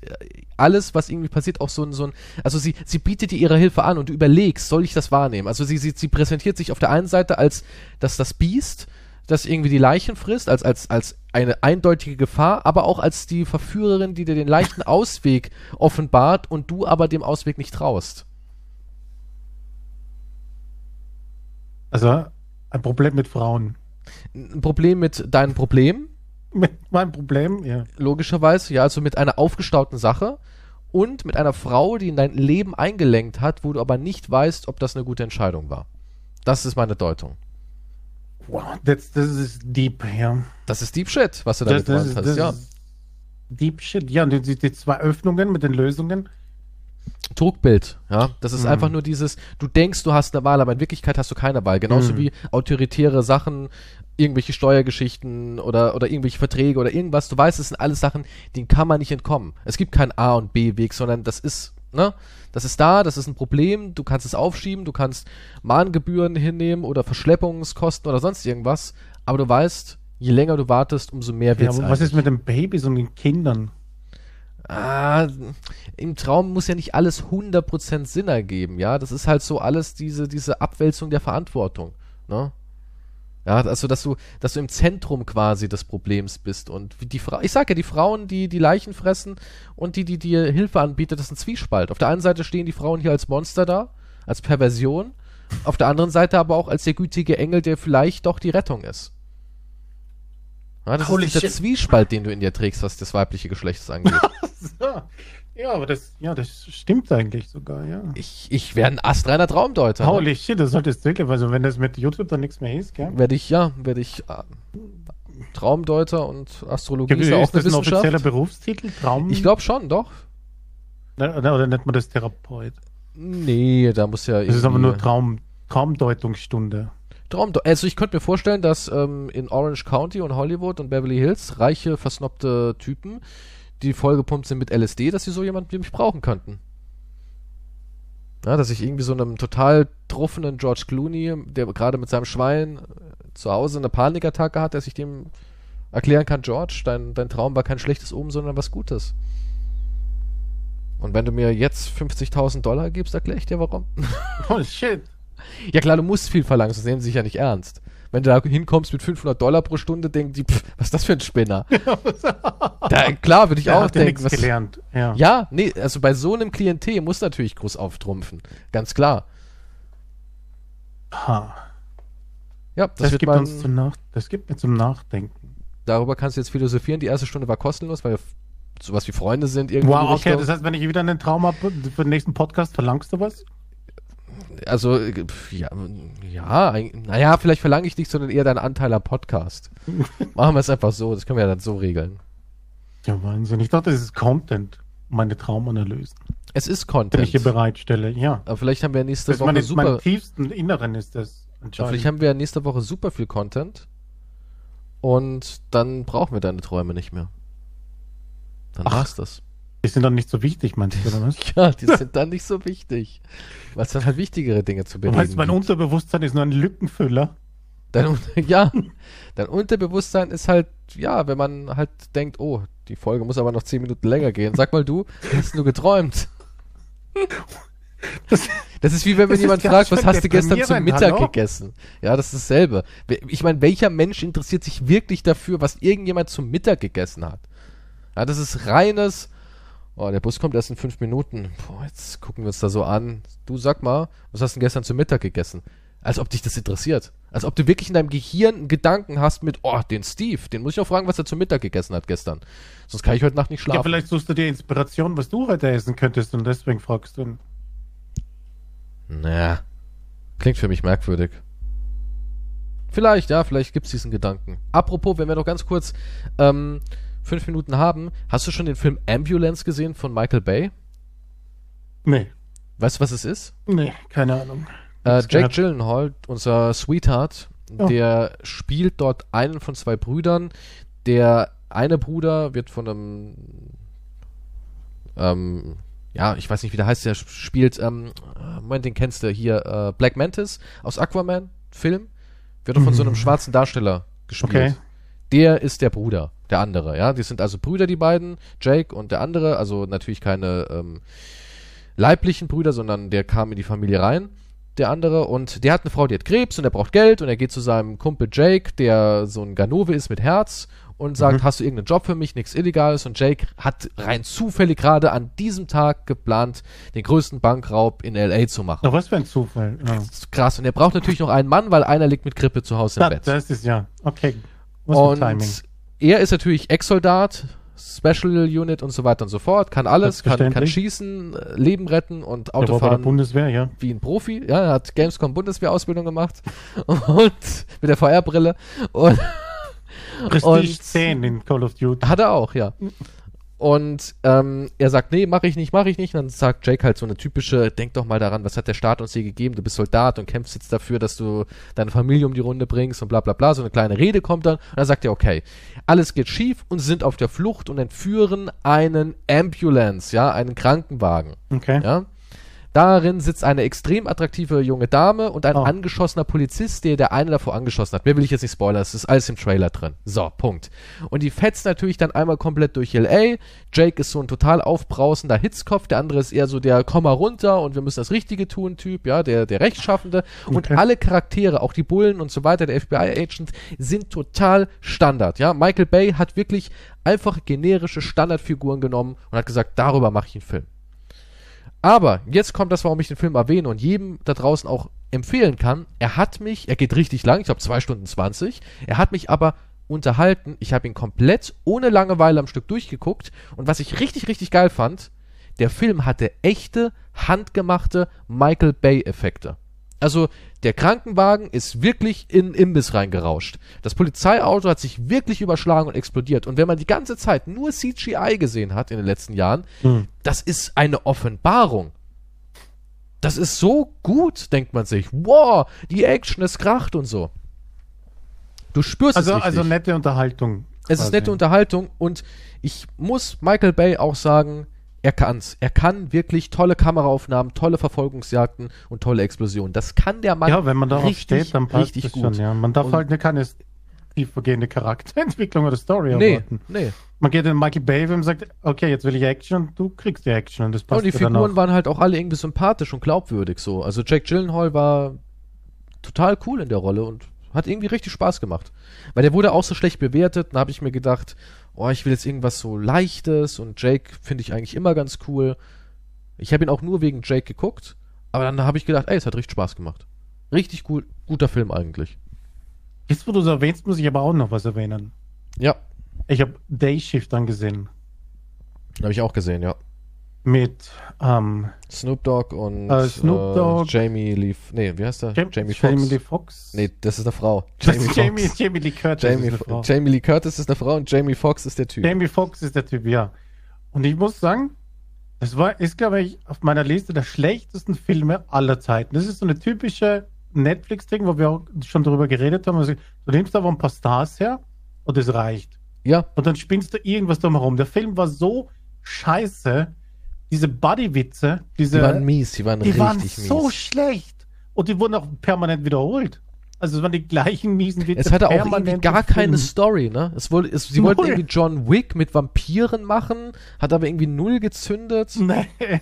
Speaker 1: alles, was irgendwie passiert, auch so ein, so ein, also sie, sie bietet dir ihre Hilfe an und du überlegst, soll ich das wahrnehmen? Also sie, sie, sie präsentiert sich auf der einen Seite als dass das Biest, das irgendwie die Leichen frisst, als, als, als eine eindeutige Gefahr, aber auch als die Verführerin, die dir den leichten Ausweg offenbart und du aber dem Ausweg nicht traust.
Speaker 2: Also ein Problem mit Frauen.
Speaker 1: Ein Problem mit deinem Problem.
Speaker 2: Mit meinem Problem, ja.
Speaker 1: Logischerweise, ja, also mit einer aufgestauten Sache und mit einer Frau, die in dein Leben eingelenkt hat, wo du aber nicht weißt, ob das eine gute Entscheidung war. Das ist meine Deutung.
Speaker 2: Wow, das, das ist deep, ja.
Speaker 1: Das ist Deep Shit, was du da das,
Speaker 2: das, hast, ja. Deep Shit, ja, und die, die zwei Öffnungen mit den Lösungen.
Speaker 1: Trugbild, ja. Das ist mhm. einfach nur dieses, du denkst, du hast eine Wahl, aber in Wirklichkeit hast du keine Wahl. Genauso mhm. wie autoritäre Sachen, irgendwelche Steuergeschichten oder, oder irgendwelche Verträge oder irgendwas. Du weißt, es sind alles Sachen, denen kann man nicht entkommen. Es gibt keinen A- und B-Weg, sondern das ist, ne? Das ist da, das ist ein Problem, du kannst es aufschieben, du kannst Mahngebühren hinnehmen oder Verschleppungskosten oder sonst irgendwas, aber du weißt, je länger du wartest, umso mehr wird
Speaker 2: es. Ja, aber was ist mit den Babys und den Kindern?
Speaker 1: Ah, im Traum muss ja nicht alles 100% Sinn ergeben, ja. Das ist halt so alles diese, diese Abwälzung der Verantwortung, ne? Ja, also dass du, dass du im Zentrum quasi des Problems bist und die Frau, ich sag ja, die Frauen, die die Leichen fressen und die, die dir Hilfe anbietet, das ist ein Zwiespalt. Auf der einen Seite stehen die Frauen hier als Monster da, als Perversion, auf der anderen Seite aber auch als der gütige Engel, der vielleicht doch die Rettung ist. Ja, das Holy ist der Zwiespalt, den du in dir trägst, was das weibliche Geschlecht angeht.
Speaker 2: ja, aber das, ja, das stimmt eigentlich sogar, ja.
Speaker 1: Ich, ich wäre ein astreiner Traumdeuter.
Speaker 2: Ne? Holy ne? shit, das solltest wirklich, also wenn das mit YouTube dann nichts mehr ist,
Speaker 1: gell? Werde ich, ja, werde ich äh, Traumdeuter und Astrologie
Speaker 2: ist ja auch ist das ein offizieller Berufstitel?
Speaker 1: Traum? Ich glaube schon, doch.
Speaker 2: Oder, oder nennt man das Therapeut?
Speaker 1: Nee, da muss ja
Speaker 2: Das ist aber nur Traum, Traumdeutungsstunde.
Speaker 1: Traum, also ich könnte mir vorstellen, dass ähm, in Orange County und Hollywood und Beverly Hills reiche, versnobte Typen, die vollgepumpt sind mit LSD, dass sie so jemanden wie mich brauchen könnten. Ja, dass ich irgendwie so einem total truffenen George Clooney, der gerade mit seinem Schwein äh, zu Hause eine Panikattacke hat, dass ich dem erklären kann, George, dein, dein Traum war kein schlechtes Oben, sondern was Gutes. Und wenn du mir jetzt 50.000 Dollar gibst, erkläre ich dir warum.
Speaker 2: Oh shit.
Speaker 1: Ja klar, du musst viel verlangen, sonst nehmen sie sich ja nicht ernst. Wenn du da hinkommst mit 500 Dollar pro Stunde, denken die, pff, was ist das für ein Spinner? da, klar, würde ich Der auch hat denken.
Speaker 2: Was, gelernt.
Speaker 1: Ja. ja, nee, also bei so einem Klientel muss natürlich groß auftrumpfen. Ganz klar.
Speaker 2: Ha. Ja, das, das gibt uns zum Nach das gibt mir zum Nachdenken.
Speaker 1: Darüber kannst du jetzt philosophieren. Die erste Stunde war kostenlos, weil wir sowas wie Freunde sind. Irgendwie
Speaker 2: wow, okay, das heißt, wenn ich wieder einen Traum habe für den nächsten Podcast, verlangst du was?
Speaker 1: Also, ja, ja, naja, vielleicht verlange ich nicht, sondern eher deinen Anteil am Podcast. Machen wir es einfach so, das können wir ja dann so regeln.
Speaker 2: Ja, Wahnsinn. Ich dachte, das ist Content, meine Traumanalysen.
Speaker 1: Es ist Content.
Speaker 2: Den ich hier bereitstelle, ja.
Speaker 1: Aber vielleicht haben wir nächste
Speaker 2: das
Speaker 1: Woche
Speaker 2: meine, super... Mein tiefsten Inneren ist das
Speaker 1: Vielleicht haben wir nächste Woche super viel Content und dann brauchen wir deine Träume nicht mehr. Dann Ach. war's das.
Speaker 2: Die sind dann nicht so wichtig, meinst du, oder was?
Speaker 1: ja, die sind dann nicht so wichtig. Weil es dann halt wichtigere Dinge zu bereden
Speaker 2: du, mein gibt. Unterbewusstsein ist nur ein Lückenfüller.
Speaker 1: Dein, ja, dein Unterbewusstsein ist halt, ja, wenn man halt denkt, oh, die Folge muss aber noch zehn Minuten länger gehen. Sag mal du, hast du geträumt? Das, das, ist wie wenn man jemand fragt, was hast du gestern zum Mittag Hallo? gegessen? Ja, das ist dasselbe. Ich meine, welcher Mensch interessiert sich wirklich dafür, was irgendjemand zum Mittag gegessen hat? Ja, das ist reines, Oh, der Bus kommt erst in fünf Minuten. Boah, jetzt gucken wir uns da so an. Du sag mal, was hast du denn gestern zum Mittag gegessen? Als ob dich das interessiert. Als ob du wirklich in deinem Gehirn einen Gedanken hast mit, oh, den Steve, den muss ich auch fragen, was er zum Mittag gegessen hat gestern. Sonst kann ich heute Nacht nicht schlafen. Ja,
Speaker 2: vielleicht suchst du dir Inspiration, was du heute essen könntest und deswegen fragst du ihn.
Speaker 1: Naja, klingt für mich merkwürdig. Vielleicht, ja, vielleicht gibt es diesen Gedanken. Apropos, wenn wir noch ganz kurz ähm, fünf Minuten haben, hast du schon den Film Ambulance gesehen von Michael Bay?
Speaker 2: Nee.
Speaker 1: Weißt du, was es ist?
Speaker 2: Nee, keine Ahnung.
Speaker 1: Äh, Jake Gyllenhaal, unser Sweetheart, oh. der spielt dort einen von zwei Brüdern. Der eine Bruder wird von einem, ähm, ja, ich weiß nicht, wie der heißt, der spielt, ähm, Moment, den kennst du hier, äh, Black Mantis aus Aquaman, Film, wird mhm. von so einem mhm. schwarzen Darsteller gespielt. Okay. Der ist der Bruder, der andere, ja. Die sind also Brüder, die beiden, Jake und der andere, also natürlich keine ähm, leiblichen Brüder, sondern der kam in die Familie rein der andere, und der hat eine Frau, die hat Krebs und er braucht Geld und er geht zu seinem Kumpel Jake, der so ein Ganove ist mit Herz und sagt, mhm. hast du irgendeinen Job für mich, nichts Illegales und Jake hat rein zufällig gerade an diesem Tag geplant, den größten Bankraub in L.A. zu machen.
Speaker 2: Ach, was für ein Zufall. Ja.
Speaker 1: Krass, und er braucht natürlich noch einen Mann, weil einer liegt mit Grippe zu Hause im
Speaker 2: das,
Speaker 1: Bett.
Speaker 2: Das ist ja, okay.
Speaker 1: Was und er ist natürlich Ex-Soldat, Special Unit und so weiter und so fort, kann alles, kann, kann schießen, äh, Leben retten und Auto fahren.
Speaker 2: Bundeswehr, ja.
Speaker 1: Wie ein Profi, ja, er hat Gamescom Bundeswehr-Ausbildung gemacht und mit der VR-Brille und
Speaker 2: Prestige 10 in Call of Duty.
Speaker 1: Hat er auch, ja. Und ähm, er sagt, nee, mache ich nicht, mache ich nicht. Und dann sagt Jake halt so eine typische, denk doch mal daran, was hat der Staat uns hier gegeben? Du bist Soldat und kämpfst jetzt dafür, dass du deine Familie um die Runde bringst und bla bla bla. So eine kleine Rede kommt dann. Und dann sagt er, okay, alles geht schief und sie sind auf der Flucht und entführen einen Ambulance, ja, einen Krankenwagen.
Speaker 2: Okay.
Speaker 1: Ja. Darin sitzt eine extrem attraktive junge Dame und ein oh. angeschossener Polizist, der der eine davor angeschossen hat. Mehr will ich jetzt nicht spoilern, das ist alles im Trailer drin. So, Punkt. Und die fetzt natürlich dann einmal komplett durch L.A. Jake ist so ein total aufbrausender Hitzkopf, der andere ist eher so der Komm mal runter und wir müssen das Richtige tun Typ, ja, der, der Rechtschaffende. Und okay. alle Charaktere, auch die Bullen und so weiter, der FBI-Agent, sind total Standard, ja. Michael Bay hat wirklich einfach generische Standardfiguren genommen und hat gesagt, darüber mache ich einen Film. Aber jetzt kommt das, warum ich den Film erwähne und jedem da draußen auch empfehlen kann. Er hat mich, er geht richtig lang, ich glaube zwei Stunden zwanzig. Er hat mich aber unterhalten. Ich habe ihn komplett ohne Langeweile am Stück durchgeguckt. Und was ich richtig, richtig geil fand, der Film hatte echte, handgemachte Michael Bay-Effekte. Also der Krankenwagen ist wirklich in Imbiss reingerauscht. Das Polizeiauto hat sich wirklich überschlagen und explodiert. Und wenn man die ganze Zeit nur CGI gesehen hat in den letzten Jahren, mhm. das ist eine Offenbarung. Das ist so gut, denkt man sich. Wow, die Action, es kracht und so. Du spürst
Speaker 2: also,
Speaker 1: es richtig.
Speaker 2: Also nette Unterhaltung.
Speaker 1: Es quasi. ist nette Unterhaltung und ich muss Michael Bay auch sagen, er kann's. Er kann wirklich tolle Kameraaufnahmen, tolle Verfolgungsjagden und tolle Explosionen. Das kann der Mann.
Speaker 2: Ja, wenn man darauf richtig, steht, dann passt richtig gut. Schon, ja. Man darf und halt keine tiefergehende Charakterentwicklung oder Story
Speaker 1: nee, erwarten. Nee.
Speaker 2: Man geht in Mikey Bay und sagt, okay, jetzt will ich Action und du kriegst die Action und das passt.
Speaker 1: Und die Figuren waren halt auch alle irgendwie sympathisch und glaubwürdig so. Also Jack Gyllenhaal war total cool in der Rolle und hat irgendwie richtig Spaß gemacht. Weil der wurde auch so schlecht bewertet, da habe ich mir gedacht, oh, ich will jetzt irgendwas so Leichtes und Jake finde ich eigentlich immer ganz cool. Ich habe ihn auch nur wegen Jake geguckt, aber dann habe ich gedacht, ey, es hat richtig Spaß gemacht. Richtig cool, guter Film eigentlich.
Speaker 2: Jetzt, wo du es erwähnst, muss ich aber auch noch was erwähnen.
Speaker 1: Ja.
Speaker 2: Ich habe Day Shift angesehen.
Speaker 1: Habe ich auch gesehen, ja
Speaker 2: mit ähm,
Speaker 1: Snoop Dogg und
Speaker 2: äh, Snoop Dogg,
Speaker 1: äh, Jamie Lee, nee, wie heißt der?
Speaker 2: Jam Jamie Foxx. Jamie Lee Foxx.
Speaker 1: Nee, das ist eine Frau.
Speaker 2: Jamie, Jamie, Jamie, Lee Curtis
Speaker 1: Jamie, ist eine Frau. Jamie Lee Curtis ist eine Frau und Jamie Foxx ist der Typ.
Speaker 2: Jamie Foxx ist der Typ, ja. Und ich muss sagen, das war, ist, glaube ich, auf meiner Liste der schlechtesten Filme aller Zeiten. Das ist so eine typische Netflix-Ding, wo wir auch schon darüber geredet haben. Also, du nimmst aber ein paar Stars her und es reicht.
Speaker 1: Ja.
Speaker 2: Und dann spinnst du irgendwas drumherum. Der Film war so scheiße, diese Buddy-Witze, diese.
Speaker 1: Die waren mies, die waren die richtig waren
Speaker 2: mies. so schlecht. Und die wurden auch permanent wiederholt. Also es waren die gleichen miesen Witze.
Speaker 1: Es hatte auch irgendwie gar keine Story, ne? Es wollte, es, sie null. wollten irgendwie John Wick mit Vampiren machen, hat aber irgendwie null gezündet.
Speaker 2: Nee.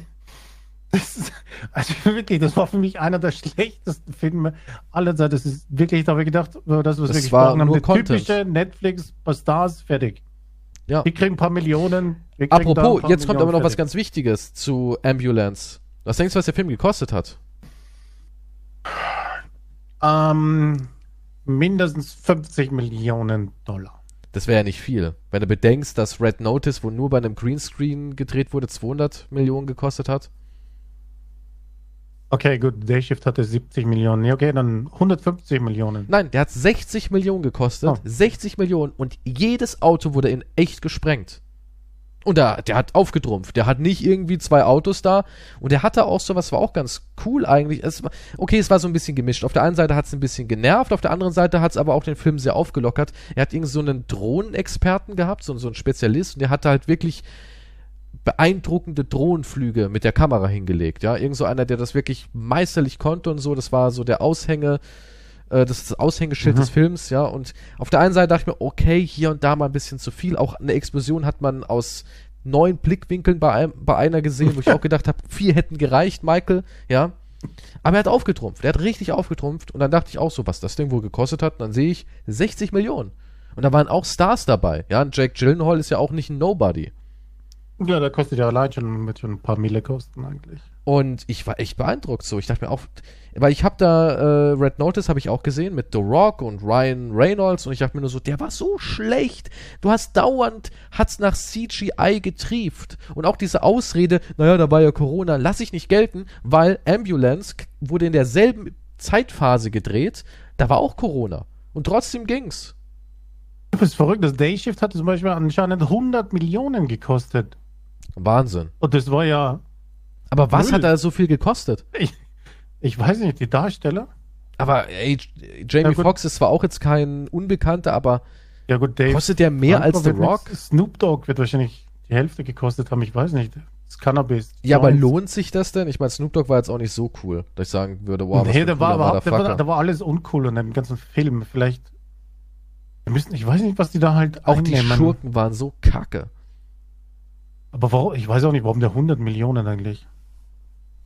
Speaker 2: Das ist, also wirklich, das war für mich einer der schlechtesten Filme aller Zeiten. Das ist wirklich, da habe ich gedacht, das, was das wir
Speaker 1: gesprochen haben,
Speaker 2: typische Netflix bei Stars fertig.
Speaker 1: Ja.
Speaker 2: Die kriegen ein paar Millionen.
Speaker 1: Apropos, jetzt kommt aber noch was ganz Wichtiges zu Ambulance. Was denkst du, was der Film gekostet hat?
Speaker 2: Ähm, mindestens 50 Millionen Dollar.
Speaker 1: Das wäre ja nicht viel. Wenn du bedenkst, dass Red Notice, wo nur bei einem Greenscreen gedreht wurde, 200 Millionen gekostet hat.
Speaker 2: Okay, gut, Day Shift hatte 70 Millionen. Nee, okay, dann 150 Millionen.
Speaker 1: Nein, der hat 60 Millionen gekostet. Oh. 60 Millionen und jedes Auto wurde in echt gesprengt. Und der, der hat aufgetrumpft. Der hat nicht irgendwie zwei Autos da. Und der hatte auch so, was war auch ganz cool eigentlich. Es war, okay, es war so ein bisschen gemischt. Auf der einen Seite hat es ein bisschen genervt, auf der anderen Seite hat es aber auch den Film sehr aufgelockert. Er hat irgendwie so einen Drohnenexperten gehabt, so, so einen Spezialist. Und der hatte halt wirklich beeindruckende Drohnenflüge mit der Kamera hingelegt. Ja, irgend so einer, der das wirklich meisterlich konnte und so. Das war so der Aushänge äh, das ist das Aushängeschild mhm. des Films, ja. Und auf der einen Seite dachte ich mir, okay, hier und da mal ein bisschen zu viel. Auch eine Explosion hat man aus neun Blickwinkeln bei, einem, bei einer gesehen, wo ich auch gedacht habe, vier hätten gereicht, Michael, ja. Aber er hat aufgetrumpft, er hat richtig aufgetrumpft und dann dachte ich auch so, was das Ding wohl gekostet hat. Und dann sehe ich 60 Millionen. Und da waren auch Stars dabei, ja. Und Jake Gyllenhaal ist ja auch nicht ein Nobody.
Speaker 2: Ja, der kostet ja allein schon mit schon ein paar Mille kosten eigentlich.
Speaker 1: Und ich war echt beeindruckt so. Ich dachte mir auch, weil ich habe da äh, Red Notice habe ich auch gesehen mit The Rock und Ryan Reynolds und ich dachte mir nur so, der war so schlecht. Du hast dauernd hat's nach CGI getrieft und auch diese Ausrede, naja, da war ja Corona, lass ich nicht gelten, weil Ambulance wurde in derselben Zeitphase gedreht, da war auch Corona und trotzdem ging's.
Speaker 2: Das ist verrückt, das Day Shift hatte zum Beispiel anscheinend 100 Millionen gekostet.
Speaker 1: Wahnsinn.
Speaker 2: Und das war ja.
Speaker 1: Aber was null. hat da so viel gekostet?
Speaker 2: Ich, ich weiß nicht, die Darsteller.
Speaker 1: Aber ey, Jamie ja, Foxx ist zwar auch jetzt kein Unbekannter, aber
Speaker 2: ja, gut, Dave
Speaker 1: kostet der mehr Franco als The Rock?
Speaker 2: Snoop Dogg wird wahrscheinlich die Hälfte gekostet haben, ich weiß nicht. Das Cannabis.
Speaker 1: Ja, aber lohnt sich das denn? Ich meine, Snoop Dogg war jetzt auch nicht so cool, dass ich sagen würde, wow,
Speaker 2: nee, da war, war, war, da war alles uncool in dem ganzen Film. Vielleicht müssen, ich weiß nicht, was die da halt
Speaker 1: auch einnehmen. die Schurken waren so kacke.
Speaker 2: Aber warum, ich weiß auch nicht, warum der 100 Millionen eigentlich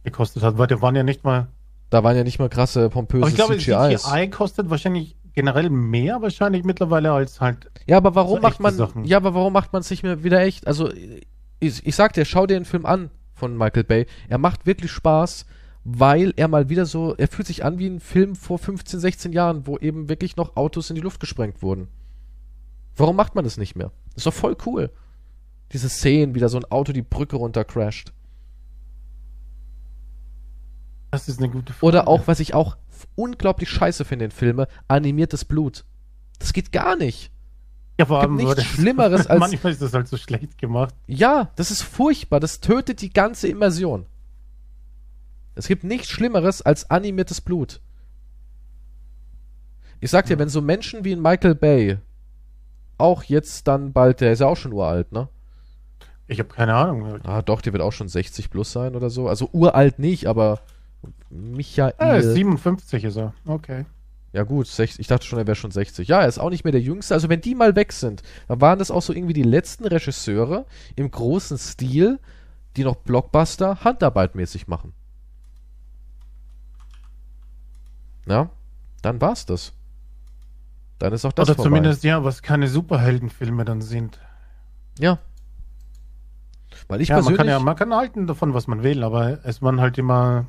Speaker 2: gekostet hat, weil der waren ja nicht mal
Speaker 1: da waren ja nicht mal krasse, pompöse aber
Speaker 2: ich glaube, CGIs. CGI kostet wahrscheinlich generell mehr wahrscheinlich mittlerweile als halt.
Speaker 1: Ja, aber warum so macht man, Sachen. ja, aber warum macht man es nicht mehr wieder echt? Also, ich, ich sag dir, schau dir den Film an von Michael Bay. Er macht wirklich Spaß, weil er mal wieder so, er fühlt sich an wie ein Film vor 15, 16 Jahren, wo eben wirklich noch Autos in die Luft gesprengt wurden. Warum macht man das nicht mehr? Das ist doch voll cool. Diese Szenen, wie da so ein Auto die Brücke runter crasht.
Speaker 2: Das ist eine gute Frage.
Speaker 1: Oder auch, was ich auch unglaublich scheiße finde in Filmen, animiertes Blut. Das geht gar nicht.
Speaker 2: Ja, vor allem
Speaker 1: nichts Schlimmeres als.
Speaker 2: Manchmal ist das halt so schlecht gemacht.
Speaker 1: Ja, das ist furchtbar. Das tötet die ganze Immersion. Es gibt nichts Schlimmeres als animiertes Blut. Ich sag dir, ja. wenn so Menschen wie ein Michael Bay auch jetzt dann bald, der ist ja auch schon uralt, ne?
Speaker 2: Ich habe keine Ahnung.
Speaker 1: Ah, doch, der wird auch schon 60 plus sein oder so. Also uralt nicht, aber Michael.
Speaker 2: Ah, 57 ist er. Okay.
Speaker 1: Ja gut, ich dachte schon, er wäre schon 60. Ja, er ist auch nicht mehr der Jüngste. Also wenn die mal weg sind, dann waren das auch so irgendwie die letzten Regisseure im großen Stil, die noch Blockbuster handarbeitmäßig machen. Ja, dann war's das. Dann ist auch das
Speaker 2: Oder vorbei. zumindest, ja, was keine Superheldenfilme dann sind.
Speaker 1: Ja.
Speaker 2: Weil ich ja, persönlich... Man kann ja, man kann halten davon, was man will, aber es waren halt immer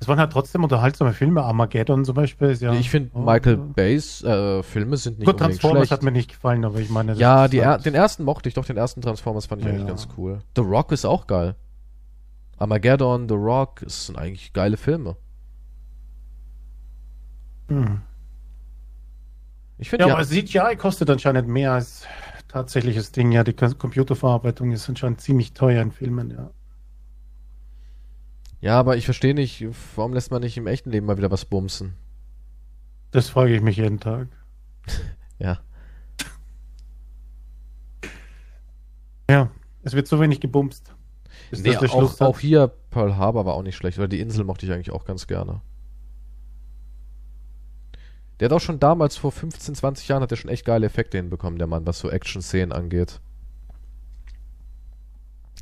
Speaker 2: es waren halt trotzdem unterhaltsame Filme. Armageddon zum Beispiel ist ja.
Speaker 1: Ich finde, Michael Bays äh, Filme sind nicht
Speaker 2: Gut, Transformers schlecht. hat mir nicht gefallen, aber ich meine.
Speaker 1: Ja, die er, den ersten mochte ich doch, den ersten Transformers fand ich ja, eigentlich ganz cool. The Rock ist auch geil. Armageddon, The Rock, es sind eigentlich geile Filme.
Speaker 2: Hm. Ich finde ja, ja, aber CGI kostet anscheinend mehr als tatsächliches Ding. Ja, die Computerverarbeitung ist anscheinend ziemlich teuer in Filmen, ja.
Speaker 1: Ja, aber ich verstehe nicht, warum lässt man nicht im echten Leben mal wieder was bumsen?
Speaker 2: Das frage ich mich jeden Tag.
Speaker 1: ja.
Speaker 2: Ja, es wird so wenig gebumst.
Speaker 1: Ist nee, auch, auch, hier Pearl Harbor war auch nicht schlecht, oder die Insel mochte ich eigentlich auch ganz gerne. Der hat auch schon damals, vor 15, 20 Jahren, hat er schon echt geile Effekte hinbekommen, der Mann, was so Action-Szenen angeht.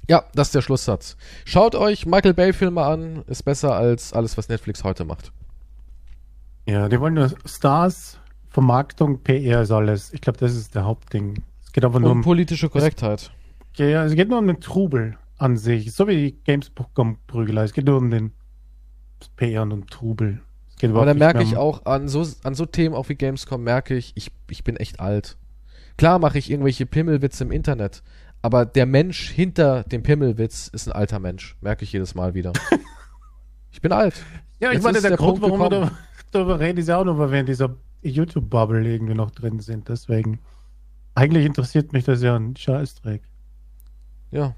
Speaker 1: Ja, das ist der Schlusssatz. Schaut euch Michael Bay-Filme an, ist besser als alles, was Netflix heute macht.
Speaker 2: Ja, die wollen nur Stars, Vermarktung, PR ist alles. Ich glaube, das ist der Hauptding.
Speaker 1: Es geht aber nur um politische Korrektheit.
Speaker 2: Es, ja, es geht nur um den Trubel an sich. So wie die Gamescom-Prügelei. Es geht nur um den PR und um Trubel.
Speaker 1: Aber da merke ich auch an so, an so Themen auch wie Gamescom, merke ich, ich, ich bin echt alt. Klar mache ich irgendwelche Pimmelwitze im Internet, aber der Mensch hinter dem Pimmelwitz ist ein alter Mensch. Merke ich jedes Mal wieder. ich bin alt.
Speaker 2: Ja, ich Jetzt meine, der, der Grund, warum wir darüber reden, ist ja auch nur, weil wir in dieser YouTube-Bubble irgendwie noch drin sind. Deswegen. Eigentlich interessiert mich das ja ein Scheißdreck.
Speaker 1: Ja.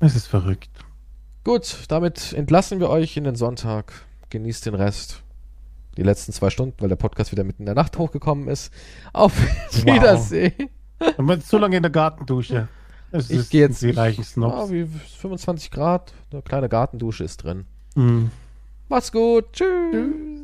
Speaker 2: Es ist verrückt.
Speaker 1: Gut, damit entlassen wir euch in den Sonntag. Genießt den Rest. Die letzten zwei Stunden, weil der Podcast wieder mitten in der Nacht hochgekommen ist. Auf wow. Wiedersehen.
Speaker 2: Und man zu lange in der Gartendusche.
Speaker 1: Es ich gehe jetzt. Die reichen Snobs. Ja, wie 25 Grad. Eine kleine Gartendusche ist drin. Mhm. Macht's gut. Tschüss. Tschüss.